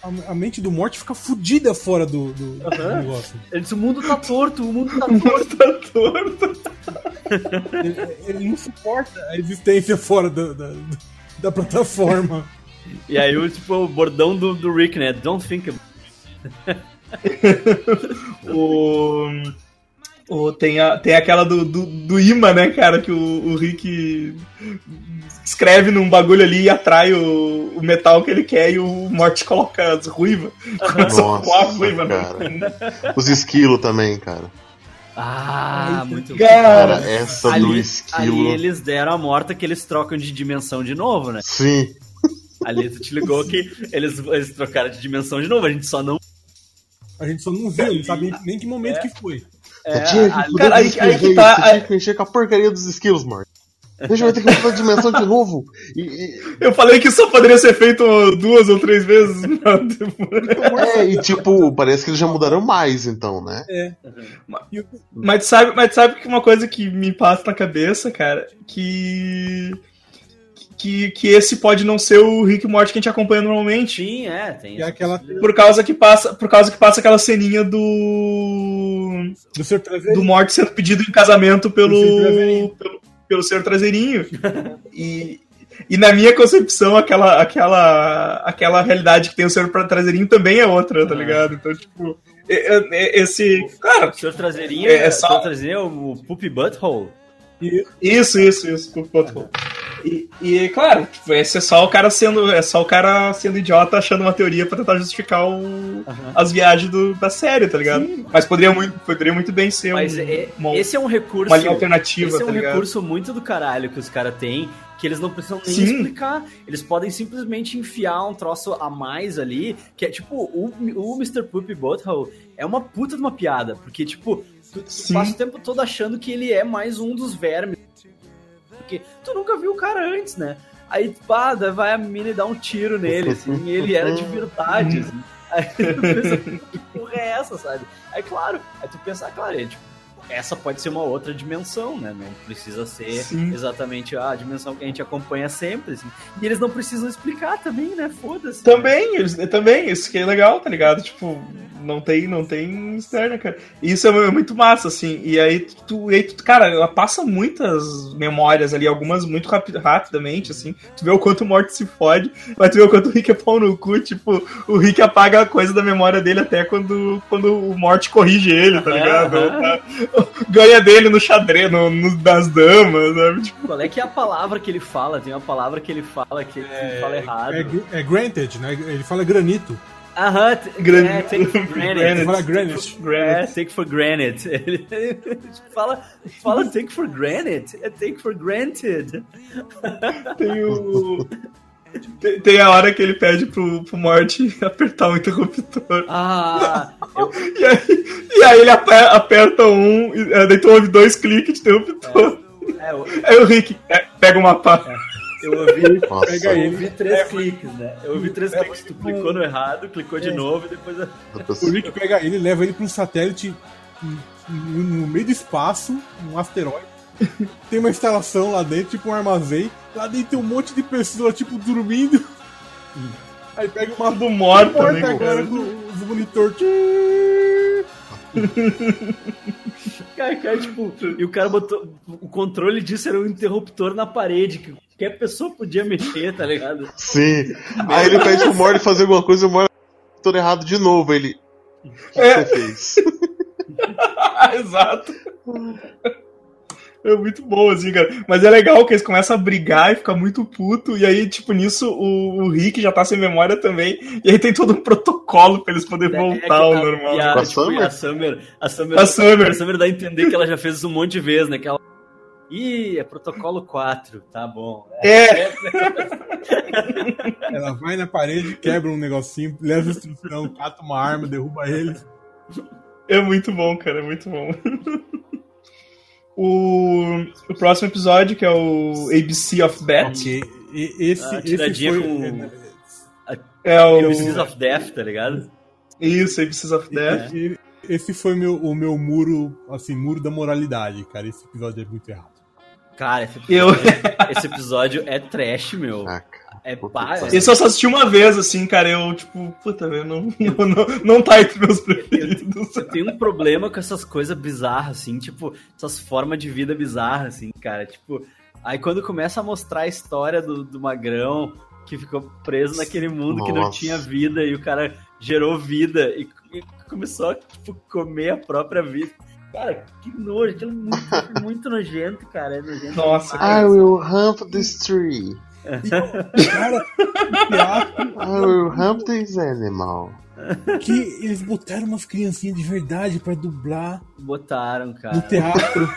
A, a mente do Morty fica fudida fora do, do, do negócio. Ele diz, o mundo tá torto, o mundo tá O torto. mundo tá torto. Ele, ele não suporta a existência fora da, da, da plataforma. E aí, o, tipo, o bordão do, do Rick, né? Don't think about O, o, tem, a, tem aquela do, do, do imã, né, cara? Que o, o Rick escreve num bagulho ali e atrai o, o metal que ele quer e o Morty coloca as ruivas. Começa a Nossa, ruiva, né? cara. Os esquilos também, cara. Ah, muito bom. Cara, essa do Ali, ali esquilo. eles deram a morta que eles trocam de dimensão de novo, né? Sim. Ali tu te ligou que eles, eles trocaram de dimensão de novo, a gente só não. A gente só não viu, não sabe nem que momento que foi. É, Você tinha que a- fuder cara, aí- aí que aí, tá, Você aí- tinha que mexer com a porcaria dos esquilos, Mark. Deixa eu ter que mudar a dimensão de novo. E, e- eu falei que só poderia ser feito duas ou três vezes. é, e tipo, parece que eles já mudaram mais, então, né? E o- mas sabe, mas sabe que uma coisa que me passa na cabeça, cara, que que, que esse pode não ser o Rick Morty que a gente acompanha normalmente. Sim, é, tem E aquela-. Por causa que passa, por causa que passa aquela ceninha do do do Morty sendo pedido em casamento Pelo pelo. Pelo, senhor traseirinho. e, e na minha concepção aquela aquela aquela realidade que tem o senhor traseirinho também é outra, tá Ah. ligado? Então, tipo, esse, cara, O senhor traseirinho É, é, é só- o senhor traseirinho é o Poopy Butthole. Isso, isso, isso. por ponto. E, e, claro, tipo, esse é só o cara sendo. É só o cara sendo idiota achando uma teoria pra tentar justificar o, as viagens do- da série, tá ligado? Mas poderia muito, poderia muito bem ser Mas um, é- uma, esse é um recurso. uma linha alternativa, Esse é um tá recurso muito do caralho que os caras têm, que eles não precisam nem Sim. explicar. Eles podem simplesmente enfiar um troço a mais ali, que é tipo, o, o Mr. Poopy Butthole é uma puta de uma piada, porque, tipo, tu, tu Sim. passa o tempo todo achando que ele é mais um dos vermes. Porque tu nunca viu o cara antes, né? Aí, pá, daí vai a mina e dá um tiro nele, assim, e ele era de verdade, assim. Aí tu pensa, que porra é essa, sabe? Aí, claro, aí tu pensa, ah, claro, ele, tipo, essa pode ser uma outra dimensão, né? Não precisa ser Sim. exatamente a dimensão que a gente acompanha sempre, assim. E eles não precisam explicar também, né? Foda-se. Também, eles, também, isso que é legal, tá ligado? Tipo, Não tem, não tem mistério, né, cara? Isso é muito massa, assim. E aí tu, e aí tu, cara, ela passa muitas memórias ali, algumas muito rapi rapidamente, assim. Tu vê o quanto o Morty se fode, mas tu vê o quanto o Rick é pau no cu, tipo, o Rick apaga a coisa da memória dele até quando, quando o Morty corrige ele, tá ligado? Ganha dele no xadrez, no, no, das damas, sabe? Tipo, Qual é que é a palavra que ele fala? Tem uma palavra que ele fala que ele fala errado. É, é granted, né? Ele fala granito. Aham, Gran- é, take for granted. Fala granite. É, take for granted. Ele fala, fala take for granted. É take for granted. Tem o. Tem, tem a hora que ele pede pro, pro Morty apertar o interruptor. Ah, eu, E aí, e aí ele aper- aperta um, e é, daí tu ouve dois cliques de interruptor. é, eu, Aí o Rick é, pega uma pá. Eu ouvi, Nossa. Pega eu ele. ouvi três cliques, né? Eu ouvi três cliques. Tu clicou no errado, clicou de novo e depois. O Rick pega ele, leva ele pra um satélite no, meio do espaço, um asteroide. Tem uma instalação lá dentro, tipo um armazém. Lá dentro tem um monte de pessoas, tipo, dormindo. Aí pega uma Do morto também, agora cara. com os monitor. Cara, cara, tipo, e o cara botou. O controle disso era um interruptor na parede, que qualquer pessoa podia mexer, tá ligado? Sim. Aí ele pede pro Morty fazer alguma coisa e o Morty todo errado de novo. Ele. O que É. você fez? Exato. É muito bom, assim, cara. Mas é legal que eles começam a brigar e ficar muito puto. E aí, tipo, nisso o, o Rick já tá sem memória também. E aí tem todo um protocolo pra eles poderem É, voltar que ao a- normal. E a, a tipo, e Summer? a Summer. A Summer, A Summer. a Summer dá a entender que ela já fez isso um monte de vezes, né? Que ela. Ih, é protocolo 4, tá bom. É, Ela vai na parede, quebra um negocinho, leva a instrução, cata uma arma, derruba ele. é muito bom, cara. É muito bom. O, o próximo episódio, que é o ABC of Death, Ok. E, esse, A esse foi. com- é o. MCs of Death, tá ligado? Isso, ABCs of Death. e- Esse foi meu, o meu muro, assim, muro da moralidade, cara. Esse episódio é muito errado. Cara, esse Eu- episódio, esse episódio é trash, meu. Ah, cara. É pá. é- Esse eu só assisti uma vez, assim, cara. Eu, tipo, puta, velho, não, não, não, não tá entre meus preferidos. Eu tenho um problema com essas coisas bizarras, assim, tipo, essas formas de vida bizarras, assim, cara. Tipo, aí quando começa a mostrar a história do, do Magrão, que ficou preso naquele mundo que não Nossa. tinha vida, e o cara gerou vida e, e começou a, tipo, comer a própria vida. Cara, que nojo, aquilo é muito, muito nojento, cara. É nojento Nossa, demais. I will hump this tree. Cara, o teatro I will hump this animal. que eles botaram umas criancinhas de verdade pra dublar Botaram, cara. no teatro.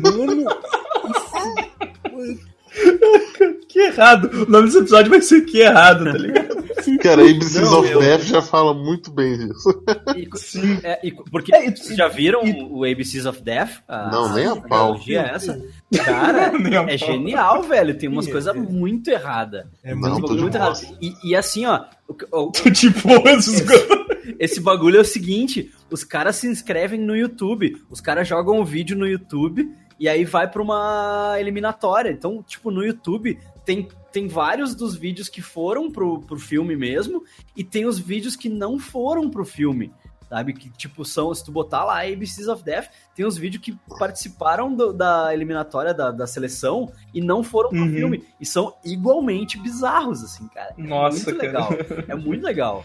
Mano, que errado. O nome desse episódio vai ser Que Errado, tá ligado? Cara, ABCs Não, of eu- Death já fala muito bem disso. E- Sim. é, e- porque É, e- vocês já viram o ABCs of Death? A- Não, nem a pau. analogia é essa? Cara, Nem a é pau. genial, velho. Tem umas coisas é. muito erradas. é Não, muito tô de muito errado. E, e assim, ó, o- o- tipo, esses esse bagulho é o seguinte: os caras se inscrevem no YouTube, os caras jogam o vídeo no YouTube e aí vai pra uma eliminatória. Então, tipo, no YouTube tem, tem vários dos vídeos que foram pro, pro filme mesmo, e tem os vídeos que não foram pro filme. Sabe? Que, tipo, são, se tu botar lá ABCs of Death, tem os vídeos que participaram do- da eliminatória da, da seleção e não foram pro Uhum. filme. E são igualmente bizarros, assim, cara. É Nossa, muito cara. legal. É muito legal.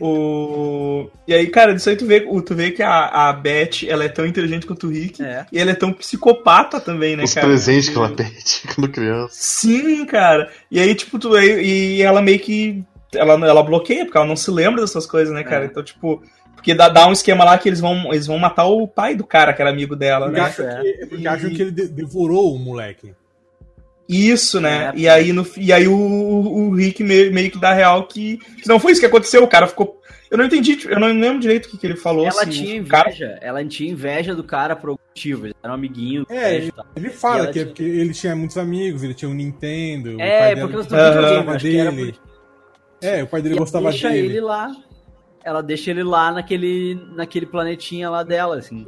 O... E aí, cara, disso aí tu vê, tu vê que a, a Beth, ela é tão inteligente quanto o Rick. É. E ela é tão psicopata também, né, Os cara? presentes que ela pede quando criança. Sim, cara. E aí, tipo, tu, e, e ela meio que. Ela, ela bloqueia, porque ela não se lembra dessas coisas, né, cara? É. Então, tipo. Porque dá, dá um esquema lá que eles vão, eles vão matar o pai do cara, que era amigo dela, Porque, né? acham É. que, porque acham que ele de- devorou o moleque. Isso, né? É, e, aí no, e aí o, o Rick meio, meio que dá real que, que não foi isso que aconteceu. O cara ficou. Eu não entendi, eu não lembro direito o que, que ele falou. Ela se tinha o cara- inveja, ela tinha inveja do cara por algum motivo. Ele era um amiguinho. do É, tal. Ele E fala que é tinha- porque ele tinha muitos amigos, ele tinha um Nintendo. o É, pai porque dela eles estão Aham. videogame, gostava acho que era dele. por É, o pai dele E gostava deixa dele. ele lá. Ela deixa ele lá naquele, naquele planetinha lá dela, assim.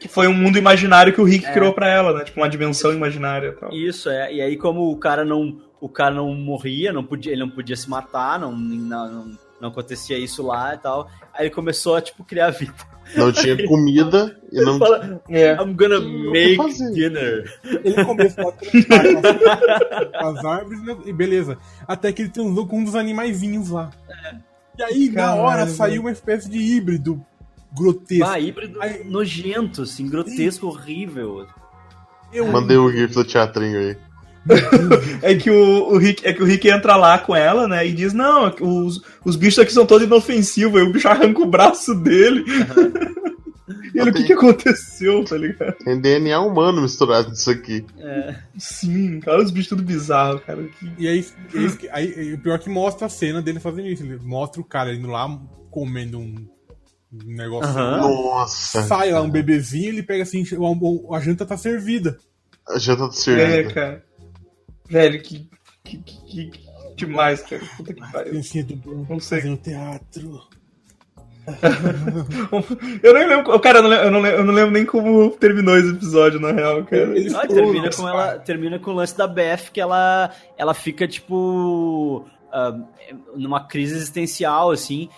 Que foi um mundo imaginário que o Rick É. criou pra ela, né? Tipo, uma dimensão imaginária e tal. Isso, é. E aí, como o cara não. O cara não morria, não podia, ele não podia se matar, não, não, não, não acontecia isso lá e tal. Aí ele começou a, tipo, criar vida. Não tinha comida e não. Fala, É. I'm gonna make dinner. Ele começou a com as árvores né, e beleza. Até que ele transou com um dos animaizinhos lá. E aí, na Caralho, hora, velho. saiu uma espécie de híbrido grotesco. Ah, híbrido Aí- nojento, assim, grotesco, horrível. Eu, Mandei o GIF do teatrinho aí. É que o, o Rick, é que o Rick entra lá com ela, né? E diz, não, os, os bichos aqui são todos inofensivos. Aí o bicho arranca o braço dele. e ele, o que, que aconteceu, tá ligado? Tem DNA humano misturado nisso aqui. É, Sim, cara, os bichos tudo bizarro, cara. Que... E aí, é isso que- aí, aí o pior é que mostra a cena dele fazendo isso. Ele mostra o cara indo lá comendo um, negócio. Nossa. Sai lá um bebezinho, ele pega assim, a janta tá servida. A janta tá É, servida. cara. Velho, que, que, que, que- demais, cara. Puta que pariu. Assim, do- Não sei. fazendo teatro. Eu nem lembro. Cara, eu não lembro, eu não lembro, eu não lembro nem como terminou esse episódio, na real, cara. Ah, termina, com ela, termina com o lance da Beth, que ela, ela fica, tipo, ah, numa crise existencial, assim,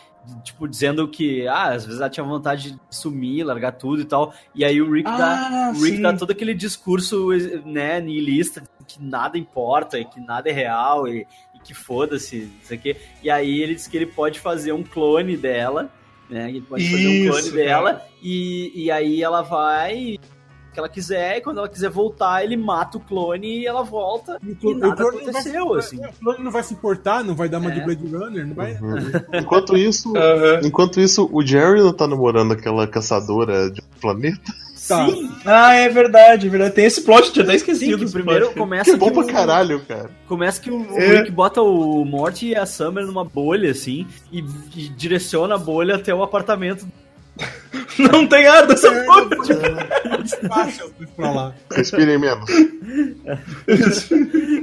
tipo, dizendo que, ah, às vezes ela tinha vontade de sumir, largar tudo e tal, e aí o Rick dá, Ah, o Rick dá todo aquele discurso, né, nihilista, que nada importa, e que nada é real, e, e que foda-se, não sei o quê, e aí ele diz que ele pode fazer um clone dela, né, ele pode fazer um clone Isso, dela, e, e aí ela vai que ela quiser, e quando ela quiser voltar, ele mata o clone e ela volta. E o E clone- nada clone aconteceu, vai, assim. O clone não vai se importar, não vai dar uma É. de Blade Runner, não vai. Uhum. Enquanto isso, Aham. enquanto isso, o Jerry não tá namorando aquela caçadora de planeta. Tá. Sim, Ah, é verdade, é verdade. Tem esse plot, tinha até sim, esquecido. que esse primeiro plot. começa Que bom que pra o- caralho, cara. Começa que o, o É. Rick bota o Morty e a Summer numa bolha, assim, e, e direciona a bolha até o apartamento. Não tem nada dessa porra. Despacha os pra lá. Respirem menos.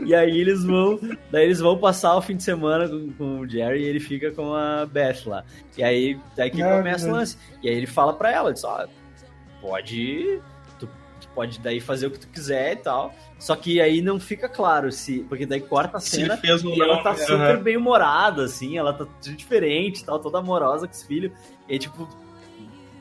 E aí eles vão. Daí eles vão passar o fim de semana com, com o Jerry e ele fica com a Beth lá. E aí, daí que Ah, começa o lance. E aí ele fala pra ela, diz, ó, pode. Tu, tu pode daí fazer o que tu quiser e tal. Só que aí não fica claro se. Porque daí corta a cena e ela tá né? super bem humorada, assim, ela tá diferente tal, toda amorosa com os filhos. E tipo.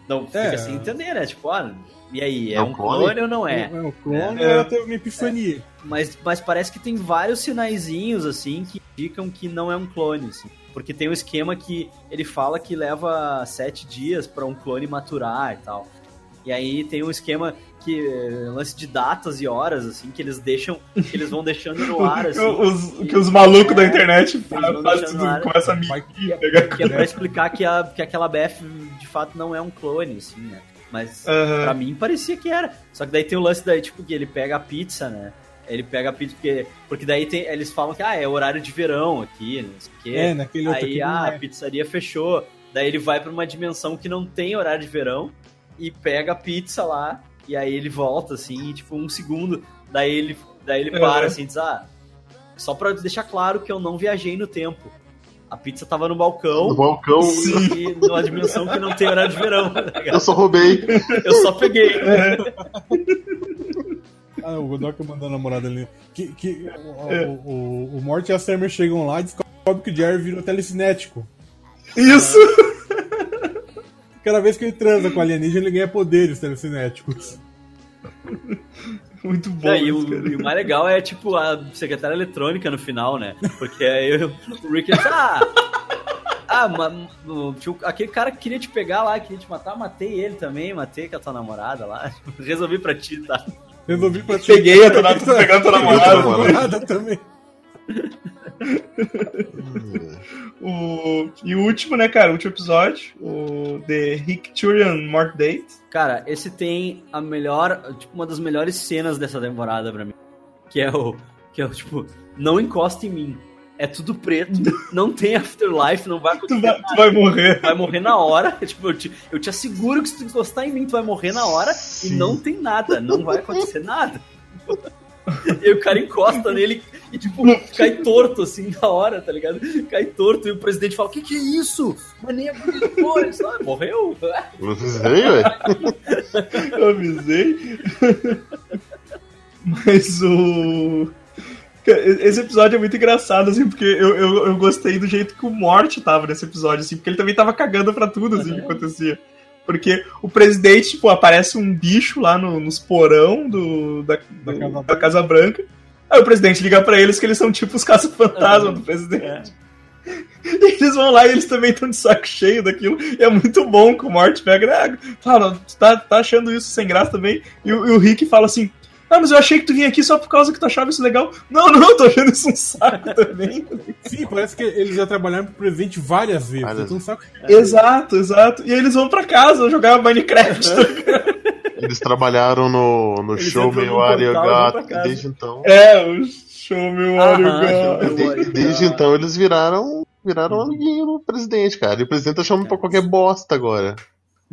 Não fica É. sem entender, né? Tipo, ah, e aí, é É um um clone? clone ou não é? É, o clone É. ela teve uma epifania. Mas, mas parece que tem vários sinaizinhos, assim, que indicam que não é um clone, assim. Porque tem um esquema que ele fala que leva sete dias pra um clone maturar e tal. E aí tem um esquema que eh, lance de datas e horas, assim, que eles deixam, que eles vão deixando no ar, assim. Os, que os malucos da internet fazem deixando tudo, no ar. começa a Vai- mentir, pegar Que é pra explicar que, a, que aquela Beth de fato não é um clone, assim, né? Mas Aham. pra mim parecia que era. Só que daí tem o lance daí, tipo, que ele pega a pizza, né? Ele pega a pizza porque. Porque daí tem, eles falam que ah, é horário de verão aqui, não sei o quê. É, naquele outro Aí aqui ah, a é. pizzaria fechou. Daí ele vai pra uma dimensão que não tem horário de verão e pega a pizza lá. E aí ele volta, assim, e, tipo, um segundo. Daí ele, daí ele para, Uhum. assim, e diz: Ah, só pra deixar claro que eu não viajei no tempo. A pizza tava no balcão. No balcão, E numa dimensão que não tem horário de verão. tá eu só roubei. Eu só peguei. Ah, o Godoka mandou a namorada ali. Que, que o, o, o, o Morty e a Summer chegam lá e descobrem que o Jerry virou telecinético. Isso! Cada vez que ele transa com a alienígena, ele ganha poderes telecinéticos. Muito bom. É, e, isso, o, e o mais legal é, tipo, a secretária eletrônica no final, né? Porque aí o o Rick diz, ah, ah ma- o- tio- aquele cara que queria te pegar lá, queria te matar, matei ele também, matei com a tua namorada lá. Resolvi pra ti, tá? Resolvi pra ti. Peguei a tua pegando a tua namorada. namorada também. O... E o último, né, cara? O último episódio, o The Rickturian Mort Date. Cara, esse tem a melhor, tipo, uma das melhores cenas dessa temporada pra mim. Que é o, que é o, tipo, não encosta em mim. É tudo preto, não tem afterlife, não vai Tu acontecer vai, tu vai morrer. vai morrer na hora. Tipo, eu te, eu te asseguro que se tu encostar em mim, tu vai morrer na hora e Sim. não tem nada, não vai acontecer nada. E o cara encosta nele e, tipo, cai torto assim na hora, tá ligado? Cai torto e o presidente fala: O que, que é isso? Mas nem aguentou. Ele fala, "Ah, morreu? Eu avisei, velho. Eu avisei. Mas o. Esse episódio é muito engraçado, assim, porque eu, eu, eu gostei do jeito que o Morte tava nesse episódio, assim, porque ele também tava cagando pra tudo, assim, que acontecia. Porque o presidente, tipo, aparece um bicho lá no, nos porão do, da, do, da, casa, da casa Branca. Aí o presidente liga pra eles que eles são tipo os caça-fantasma do presidente. É. E eles vão lá e eles também estão de saco cheio daquilo. E é muito bom que o Morty pega, né? Fala, tá, tá achando isso sem graça também? E, e o Rick fala assim: ah, mas eu achei que tu vinha aqui só por causa que tu achava isso legal. Não, não, eu tô achando isso um saco também. Sim, parece que eles já trabalharam pro presente várias vezes. Várias... Um saco... Exato, exato. E aí eles vão pra casa jogar Minecraft. eles trabalharam no, no show Meio Mario Gato desde então. É, o show Meio Mario Gato. Desde, desde então eles viraram viraram amiguinho do presidente, cara. E o presidente tá chamando pra qualquer bosta agora.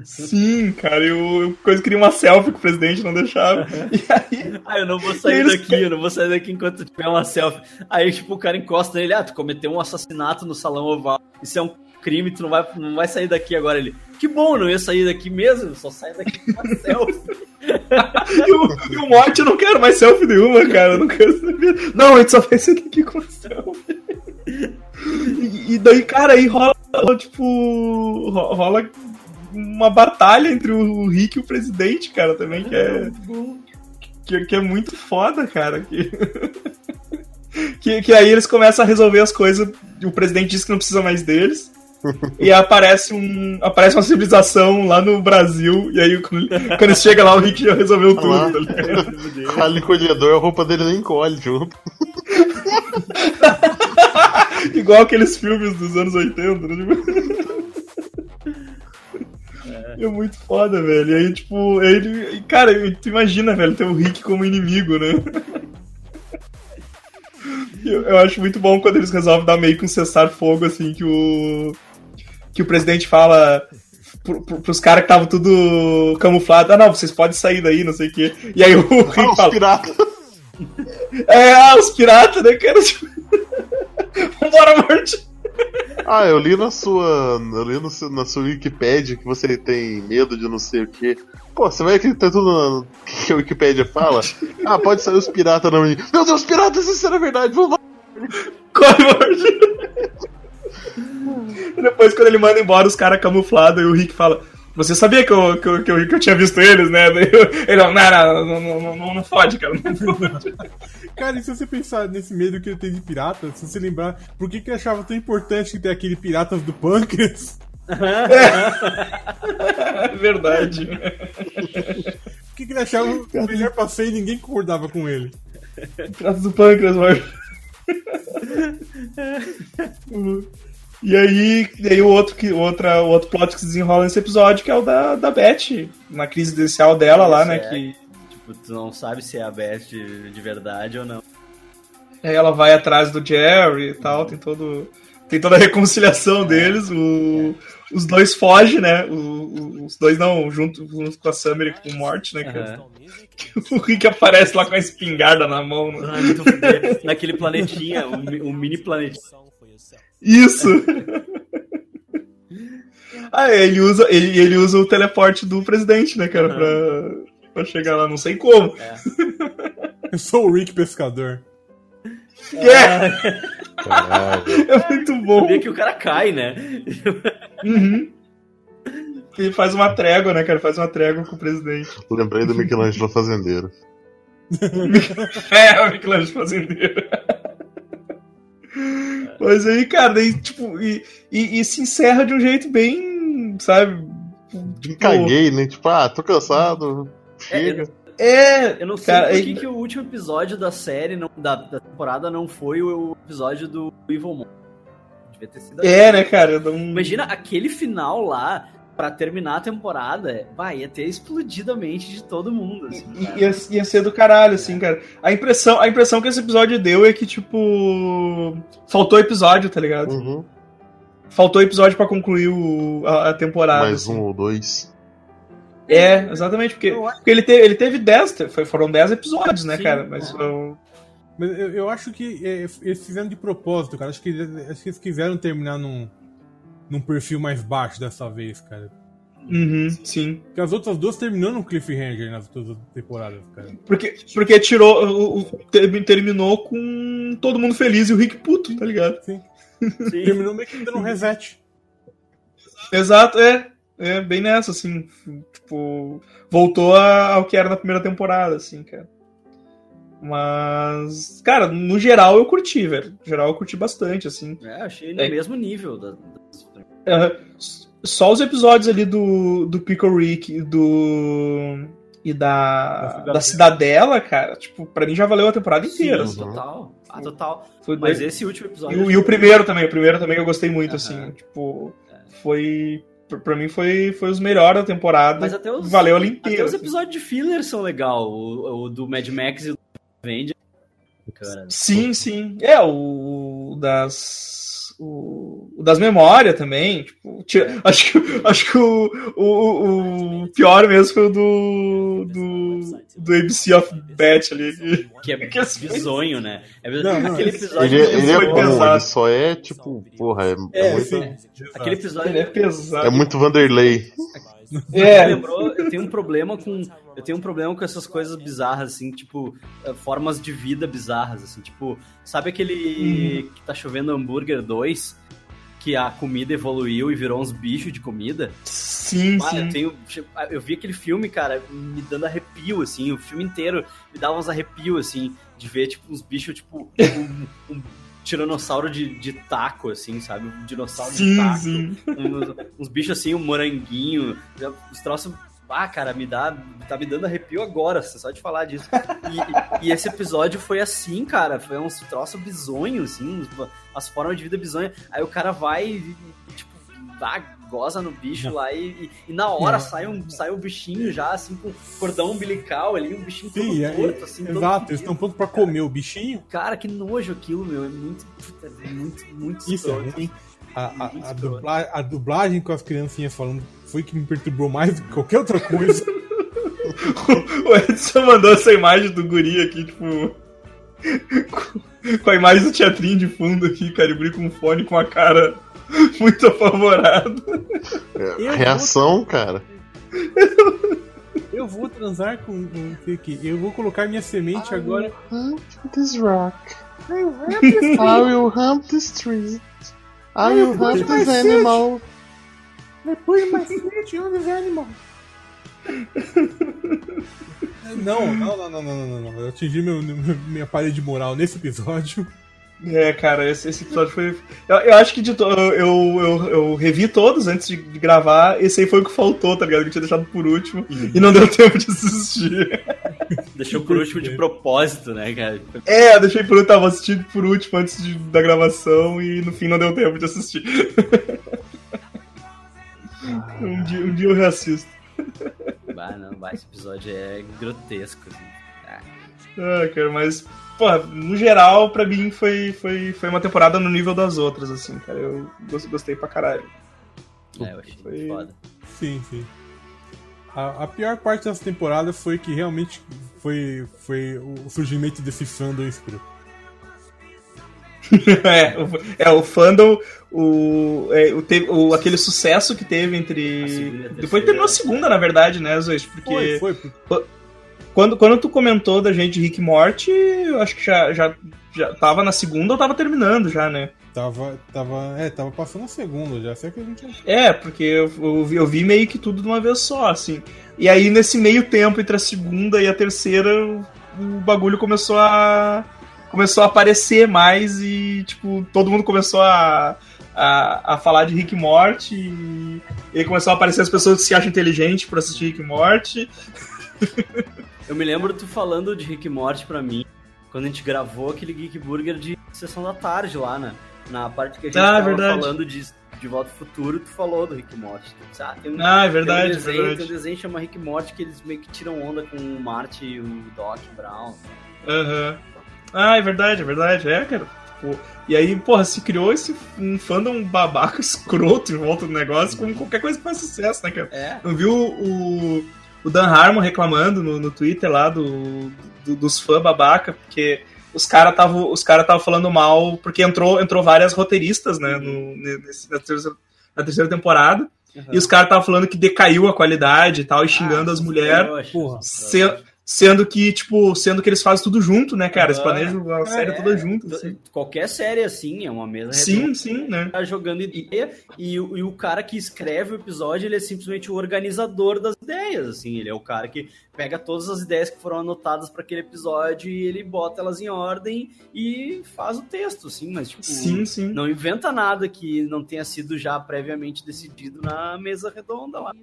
Sim, cara, eu, coisa queria uma selfie com o presidente, não deixava. E aí, ah, eu não vou sair eles... daqui, eu não vou sair daqui enquanto tiver uma selfie. Aí, tipo, o cara encosta nele, ah, tu cometeu um assassinato no salão oval. Isso é um crime, tu não vai, não vai sair daqui agora. Ele, que bom, não ia sair daqui mesmo, só sai daqui com uma selfie. e, o, e o Morte, eu não quero mais selfie nenhuma, cara, eu não quero saber. Não, a gente só vai sair daqui com selfie. E, e daí, cara, aí rola, tipo, rola uma batalha entre o Rick e o presidente, cara, também, que é. Que, que é muito foda, cara. Que... que, que aí eles começam a resolver as coisas. O presidente diz que não precisa mais deles. e aparece, um, aparece uma civilização lá no Brasil, e aí quando, quando ele chega lá, o Rick já resolveu tudo. Tá o encolhedor, a roupa dele nem encolhe junto. Igual aqueles filmes dos anos 80, né? É muito foda, velho. E aí, tipo, ele. Cara, tu imagina, velho, ter o Rick como inimigo, né? Eu, eu, acho muito bom quando eles resolvem dar meio que um cessar-fogo, assim, que o. Que o presidente fala pro, pro, pros caras que estavam tudo camuflado: ah, não, vocês podem sair daí, não sei o quê. E aí o Rick ah, fala. Os piratas. É, ah, os piratas, né, cara? Tipo... Vambora, morte! Ah, eu li na sua. Eu li no, na sua Wikipedia que você tem medo de não sei o que. Pô, você vai acreditar tudo no que a Wikipedia fala? Ah, pode sair os piratas não. Meu Deus, piratas, isso era verdade, vamos lá. Corre, morte! e depois, quando ele manda embora os caras camuflados, e o Rick fala: você sabia que eu, que eu, que eu, que eu tinha visto eles, né? Ele, não, não, não, não, não, não fode, cara. Não fode. cara, e se você pensar nesse medo que ele tem de pirata, se você lembrar, por que, que ele achava tão importante ter aquele Piratas do Pâncreas? É verdade. Por que, que ele achava o melhor passeio e ninguém concordava com ele? Piratas do Pâncreas, mano. E aí, e aí o outro que outra, o outro plot que se desenrola nesse episódio que é o da, da Beth, na crise inicial dela lá, né? É, que... Tipo, tu não sabe se é a Beth de, de verdade ou não. Aí ela vai atrás do Jerry e tal, tem todo. Tem toda a reconciliação deles, o, é. os dois fogem, né? O, os dois não, junto, junto com a Summer e com o Mort, né? Uhum. o Rick aparece lá com a espingarda na mão. Né? Ah, Naquele planetinha, um, um mini planetinha. Isso! ah, ele usa, ele, ele usa o teleporte do presidente, né, cara, uhum. pra, pra chegar lá, não sei como. É. Eu sou o Rick Pescador. É! é muito bom. Vê que o cara cai, né? Uhum. Ele faz uma trégua, né, cara? Faz uma trégua com o presidente. Lembrei do Michelangelo Fazendeiro. é, o Michelangelo Fazendeiro. Mas aí, cara, daí, tipo, e, e, e, se encerra de um jeito bem, sabe? Tipo, Caguei, né? Tipo, ah, tô cansado, chega. É, é eu não sei cara, por que, que o último episódio da série, não, da, da temporada, não foi o episódio do Evil Mon. Devia ter sido. É, né, cara? Não... Imagina aquele final lá para terminar a temporada, vai, ia ter explodido a mente de todo mundo. Assim, ia, ia ser do caralho, assim, cara. A impressão, a impressão que esse episódio deu é que, tipo. Faltou episódio, tá ligado? Uhum. Faltou episódio para concluir o, a, a, temporada. Mais assim. um ou dois. É, exatamente, porque, porque ele, teve, ele teve 10, foram 10 episódios, né, Sim, cara? Mas foram. Mas eu, eu acho que é, eles fizeram de propósito, cara. Acho que, acho que eles quiseram terminar num, num perfil mais baixo dessa vez, cara. Uhum, sim. Porque as outras duas terminando no cliffhanger nas outras temporadas, cara. Porque, porque tirou. O, o- ter- terminou com todo mundo feliz e o Rick puto, tá ligado? Sim. Terminou meio que dando um reset. Exato, é. É bem nessa, assim. Tipo, voltou a- ao que era na primeira temporada, assim, cara. Mas, cara, no geral eu curti, velho. No geral eu curti bastante, assim. É, achei no É. mesmo nível. Da, das- Só os episódios ali do, do Pickle Rick e do. e da. Da Cidadela. da Cidadela, cara, tipo, pra mim já valeu a temporada inteira. Sim, assim. total. Ah, total. Foi Mas esse último E, episódio. o- e o primeiro também, o primeiro também eu gostei muito, assim. Tipo, foi. pra- Pra mim foi, foi os melhores da temporada. Mas até os, valeu ela até inteira. os assim. episódios de filler são legal. O, o do Mad Max e o do Avenger. Cara, Sim, sim. É, o das. O, o das memórias também. Tipo, tira- acho que, acho que o, o, o pior mesmo foi o do. do, do ABC of Bet ali. que é que esse- bizonho, né? É Não, não, aquele episódio. Ele, ele é foi bom, pesado. ele só é tipo, porra, é, é É, muito, sim. Aquele episódio. Ele é pesado. é muito Vanderlei. É, lembrou, eu tenho um problema com. Eu tenho um problema com essas coisas bizarras, assim, tipo, eh, formas de vida bizarras, assim, tipo, sabe aquele que tá chovendo hambúrguer 2? Que a comida evoluiu e virou uns bichos de comida? sim, Ah, eu sim. tenho. Eu vi aquele filme, cara, me dando arrepio, assim, o filme inteiro me dava uns arrepios, assim, de ver, tipo, uns bichos, tipo, um, um tiranossauro de, de taco, assim, sabe? Um dinossauro de Sim, taco sim. uns, uns bichos assim, um moranguinho, os troços. Ah, cara, me dá. Tá me dando arrepio agora, só de falar disso. E, e esse episódio foi assim, cara. Foi uns troços bizonhos, assim, as formas de vida bizonha. Aí o cara vai e, tipo, dá, goza no bicho Não. lá e, e- na hora Não. sai um, sai um bichinho já, assim, com cordão umbilical ali, um bichinho todo é, torto, assim, todo exato, eles fedido. estão prontos pra comer o bichinho. Cara, que nojo aquilo, meu. É muito. é muito, muito Isso é escroto. ruim. A, a, a, dubla- a dublagem com as criancinhas falando foi que me perturbou mais do que qualquer outra coisa. O Edson mandou essa imagem do guri aqui, tipo. com- a imagem do teatrinho de fundo aqui, cara, e com um fone com a cara muito apavorada. É, reação, cara. Eu vou transar com. com o que? Eu vou colocar minha semente agora. Hump this rock. I will hump this tree. I will hump this animal. Depois mais semente on this animal. Não, não, não, não, não, não, não, não. Eu atingi meu, meu- minha parede moral nesse episódio. É, cara, esse, esse episódio foi. Eu, eu acho que de to... eu, eu, eu revi todos antes de, de gravar. Esse aí foi o que faltou, tá ligado? Que eu tinha deixado por último e não deu tempo de assistir. Deixou por último de propósito, né, cara? É, eu deixei por último, tava assistindo por último antes de- da gravação e no fim não deu tempo de assistir. um, dia, um dia eu reassisto. Bah, não, bah, esse episódio é grotesco, assim. Ah, Ah, cara, mas, pô, no geral, pra mim foi, foi, foi uma temporada no nível das outras, assim, cara. Eu gos- gostei pra caralho. é, eu achei Foi- muito foda. Sim, sim. A, a pior parte dessa temporada foi que realmente foi, foi o surgimento desse fandom escroto. é, o, é, o fandom, o, é, o, te- o- aquele sucesso que teve entre. segunda a Depois terminou a segunda, na verdade, né, Zois? Porque Foi, foi. Quando, quando tu comentou da gente Rick e Morty, eu acho que já, já, já tava na segunda ou tava terminando já, né? Tava, tava, é, tava passando a segunda já. Sei que a gente É, porque eu, eu, vi, eu vi meio que tudo de uma vez só, assim. E aí, nesse meio tempo entre a segunda e a terceira, o, o bagulho começou a. começou a aparecer mais e, tipo, todo mundo começou a. A, a falar de Rick e Morty e, e aí começou a aparecer as pessoas que se acham inteligentes por assistir Rick e Morty. Eu me lembro tu falando de Rick Morty pra mim, quando a gente gravou aquele Geek Burger de sessão da tarde lá, né? Na parte que a gente Ah, tava verdade. falando de, de Volta ao Futuro, tu falou do Rick Morty. Tu ah, tem um, Ah, é tem verdade, um desenho, verdade. Tem um desenho que chama Rick Morty que eles meio que tiram onda com o Marty e o Doc Brown. Aham. Ah, é verdade, é verdade. É, cara. Tipo, e aí, porra, se criou esse um fandom babaca escroto em volta do negócio, como qualquer coisa que faz sucesso, né, cara? É, Não viu o, o Dan Harmon reclamando no, no Twitter lá do, do- dos fãs babaca, porque os caras estavam os cara tava falando mal, porque entrou, entrou várias roteiristas, né, no, nesse- na, terceira, na terceira temporada, e os caras estavam falando que decaiu a qualidade e tal, e xingando Ah, as mulheres. Sendo que, tipo, sendo que eles fazem tudo junto, né, cara? Eles Ah, planejam a série É, toda junto. to- assim. Qualquer série assim, é uma mesa Sim, sim, né? tá jogando ideia e, o- e o cara que escreve o episódio, ele é simplesmente o organizador das ideias, assim, ele é o cara que pega todas as ideias que foram anotadas para aquele episódio e ele bota elas em ordem e faz o texto, assim, mas tipo, Sim, sim. não inventa nada que não tenha sido já previamente decidido na mesa redonda lá.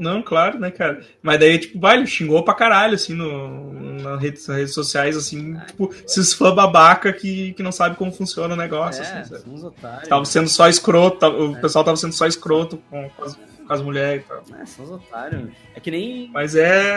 Não, claro, né, cara? Mas daí, tipo, vai, xingou pra caralho, assim, no, nas, redes, nas redes sociais, assim, tipo, esses fãs babaca que, que não sabe como funciona o negócio, É, assim, uns otários. Tava sendo só escroto, tava- o pessoal tava sendo só escroto com, com as, com as mulheres e tal. É, são os otários. É que nem Mas é.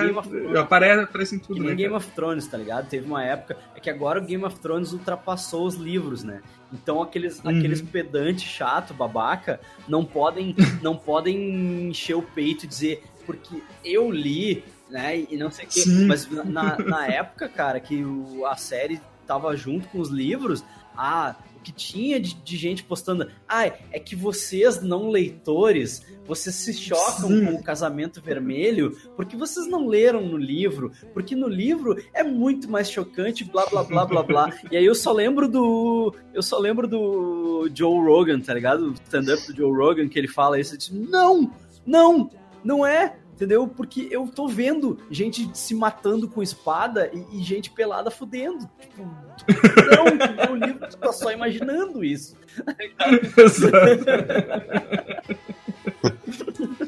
Aparece, aparece em Que tudo, nem né? Game cara? of Thrones, tá ligado? Teve uma época. É que agora o Game of Thrones ultrapassou os livros, né? Então aqueles, Uhum. aqueles pedantes chato, babaca, não podem, não podem encher o peito e dizer porque eu li, né? E não sei o quê. Mas na, na época, cara, que o, a série tava junto com os livros, ah, o que tinha de, de gente postando, ah, é que vocês, não leitores, vocês se chocam Sim. com o casamento vermelho porque vocês não leram no livro, porque no livro é muito mais chocante, blá blá blá blá blá. E aí eu só lembro do. Eu só lembro do Joe Rogan, tá ligado? O stand-up do Joe Rogan, que ele fala isso, eu disse, não, não, não é. Entendeu? Porque eu tô vendo gente se matando com espada e, e gente pelada fudendo. Tipo, não, no livro tu tá só imaginando isso. Exato.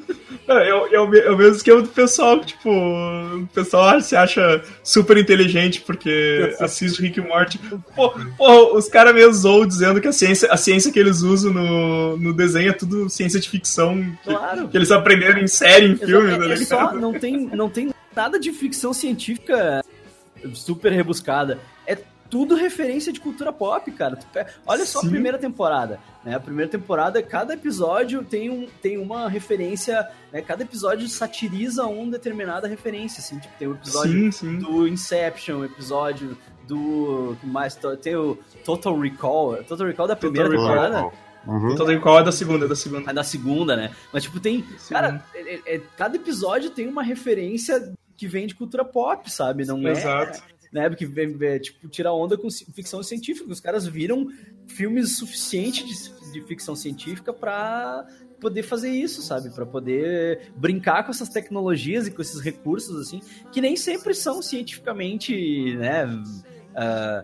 É, é, o- é o me- o mesmo esquema do pessoal, tipo, o pessoal se acha super inteligente porque assiste Rick e Morty. Pô, pô, os caras mesmo zoam dizendo que a ciência, a ciência que eles usam no, no desenho é tudo ciência de ficção que, Claro. que eles aprenderam em série, em filme, é, é só, não tem, não tem nada de ficção científica super rebuscada. É tudo referência de cultura pop, cara. Olha só Sim. a primeira temporada. Né? A primeira temporada, cada episódio tem, um, tem uma referência. Né? Cada episódio satiriza uma determinada referência. Assim, tipo, tem o episódio Sim, sim. do Inception, o episódio do. que mais tem o Total Recall. Total Recall da primeira Recall. temporada. Uhum. Todo qual é da segunda, é da segunda. É da segunda, né? Mas, tipo, tem. Cara, é- é- é- cada episódio tem uma referência que vem de cultura pop, sabe? Não é. Exato. Né? Porque tipo, tira onda com ficção científica. Os caras viram filmes suficientes de, de ficção científica pra poder fazer isso, sabe? Pra poder brincar com essas tecnologias e com esses recursos, assim, que nem sempre são cientificamente, né? ah,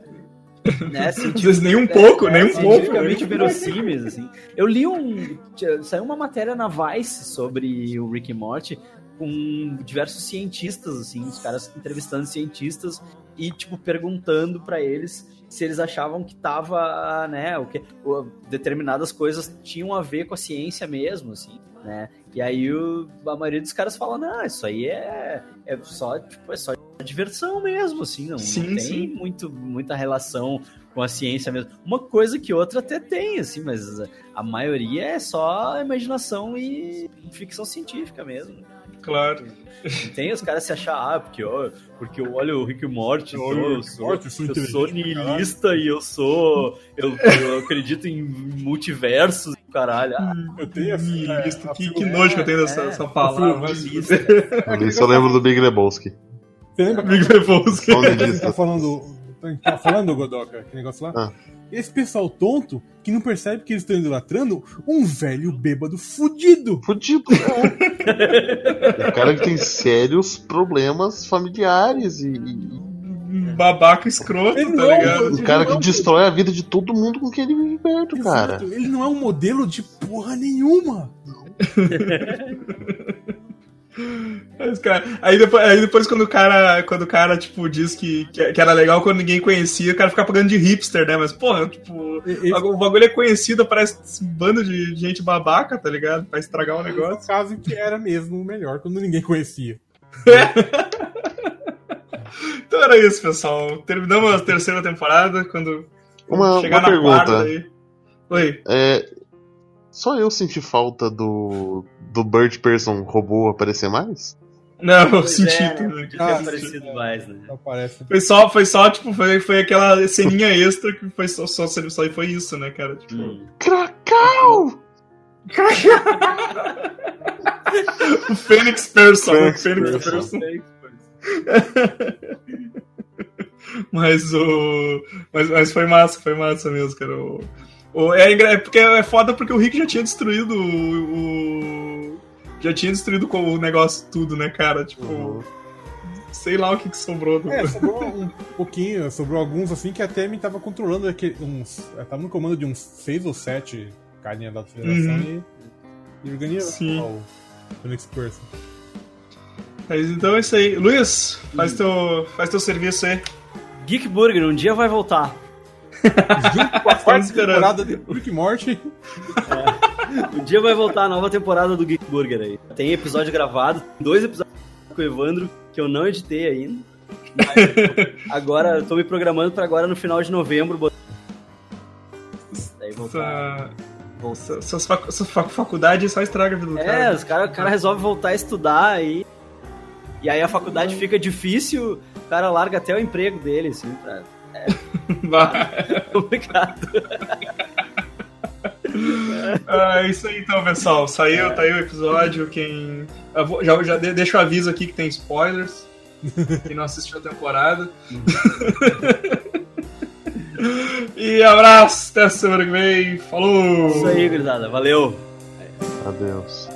né, Às vezes nem um pouco, nem um pouco. cientificamente verossímeis, assim. Eu li um. Saiu uma matéria na Vice sobre o Rick e Morty com diversos cientistas, assim, os caras entrevistando cientistas e, tipo, perguntando pra eles se eles achavam que tava, né, o que o- determinadas coisas tinham a ver com a ciência mesmo, assim, né? E aí o- a maioria dos caras fala, não, isso aí é, é só, tipo, é só diversão mesmo, assim, não, não Sim, tem sim. muito, muita relação com a ciência mesmo. Uma coisa que outra até tem, assim, mas a maioria é só imaginação e ficção científica mesmo. Claro. Tem os caras se achar, ah, porque, ó, porque eu olho o Rick Morty, Eu sou, Morty, eu sou sou niilista e eu sou. Eu, eu acredito em multiversos, caralho. Ah, Eu tenho assim. Niilista. é, a que, que nojo que eu tenho dessa é, palavra. Eu só lembro do Big Lebowski. Você lembra Big Lebowski. Tá falando, tá falando, Godoka, aquele negócio lá? Ah. Esse pessoal tonto que não percebe que eles estão idolatrando um velho bêbado fudido. Fudido, né? o cara que tem sérios problemas familiares e, e- Babaca escroto, Ele tá não, ligado? um cara que destrói a vida de todo mundo com quem ele vive perto, cara. Exato, Ele não é um modelo de porra nenhuma. Mas, cara, aí, depois, aí depois quando o cara, quando o cara, tipo, diz que, que, era legal quando ninguém conhecia, o cara fica pagando de hipster, né? Mas, porra, tipo, Esse, o bagulho é conhecido, parece um bando de gente babaca, tá ligado? Pra estragar o esse é negócio. o caso que era mesmo o melhor, quando ninguém conhecia. Então era isso, pessoal. Terminamos a terceira temporada, quando Uma, chegar uma na quarta pergunta. aí. Oi. É, só eu senti falta do, do Bird Person robô aparecer mais? Não, eu Pois senti é, tudo. né? Podia ter Ah, aparecido mais, né? Só parece. Foi só, foi só, tipo, foi, foi aquela ceninha extra que foi só, só, só foi isso, né, cara? Tipo, Hum. Cracau! o Fênix Person. Fênix o Fênix Person. Person. Mas o. Mas, mas foi massa, foi massa mesmo, cara. O- é, é porque é foda porque o Rick já tinha destruído o. o- já tinha destruído com o negócio tudo, né, cara? Tipo. Sei lá o que, que sobrou do. É, sobrou um pouquinho, sobrou alguns assim que até me tava controlando aquele, uns. Eu tava no comando de uns seis ou sete carinha da federação Uhum. e, e organizou Sim. ó, o Phoenix Person. Mas então é isso aí. Luiz, faz, teu, faz teu serviço aí. Geek Burger, um dia vai voltar. Junto com a quarta temporada de Rick e Morty. Um dia vai voltar a nova temporada do Geek Burger aí. Tem episódio gravado, dois episódios com o Evandro, que eu não editei ainda. Mas agora, eu tô me programando pra agora no final de novembro. botar- Daí voltar. Facu- essa facu- faculdade só estraga a vida do É, cara. os cara, o cara resolve voltar a estudar aí. E aí a faculdade fica difícil, o cara larga até o emprego dele, assim, pra. Vai. Complicado. Ah, é isso aí então, pessoal. Saiu, tá aí o episódio. Quem. eu vou- já, já de- deixa o aviso aqui que tem spoilers. Quem não assistiu a temporada. e abraço, até semana que vem. Falou! Isso aí, gurizada. Valeu. Adeus.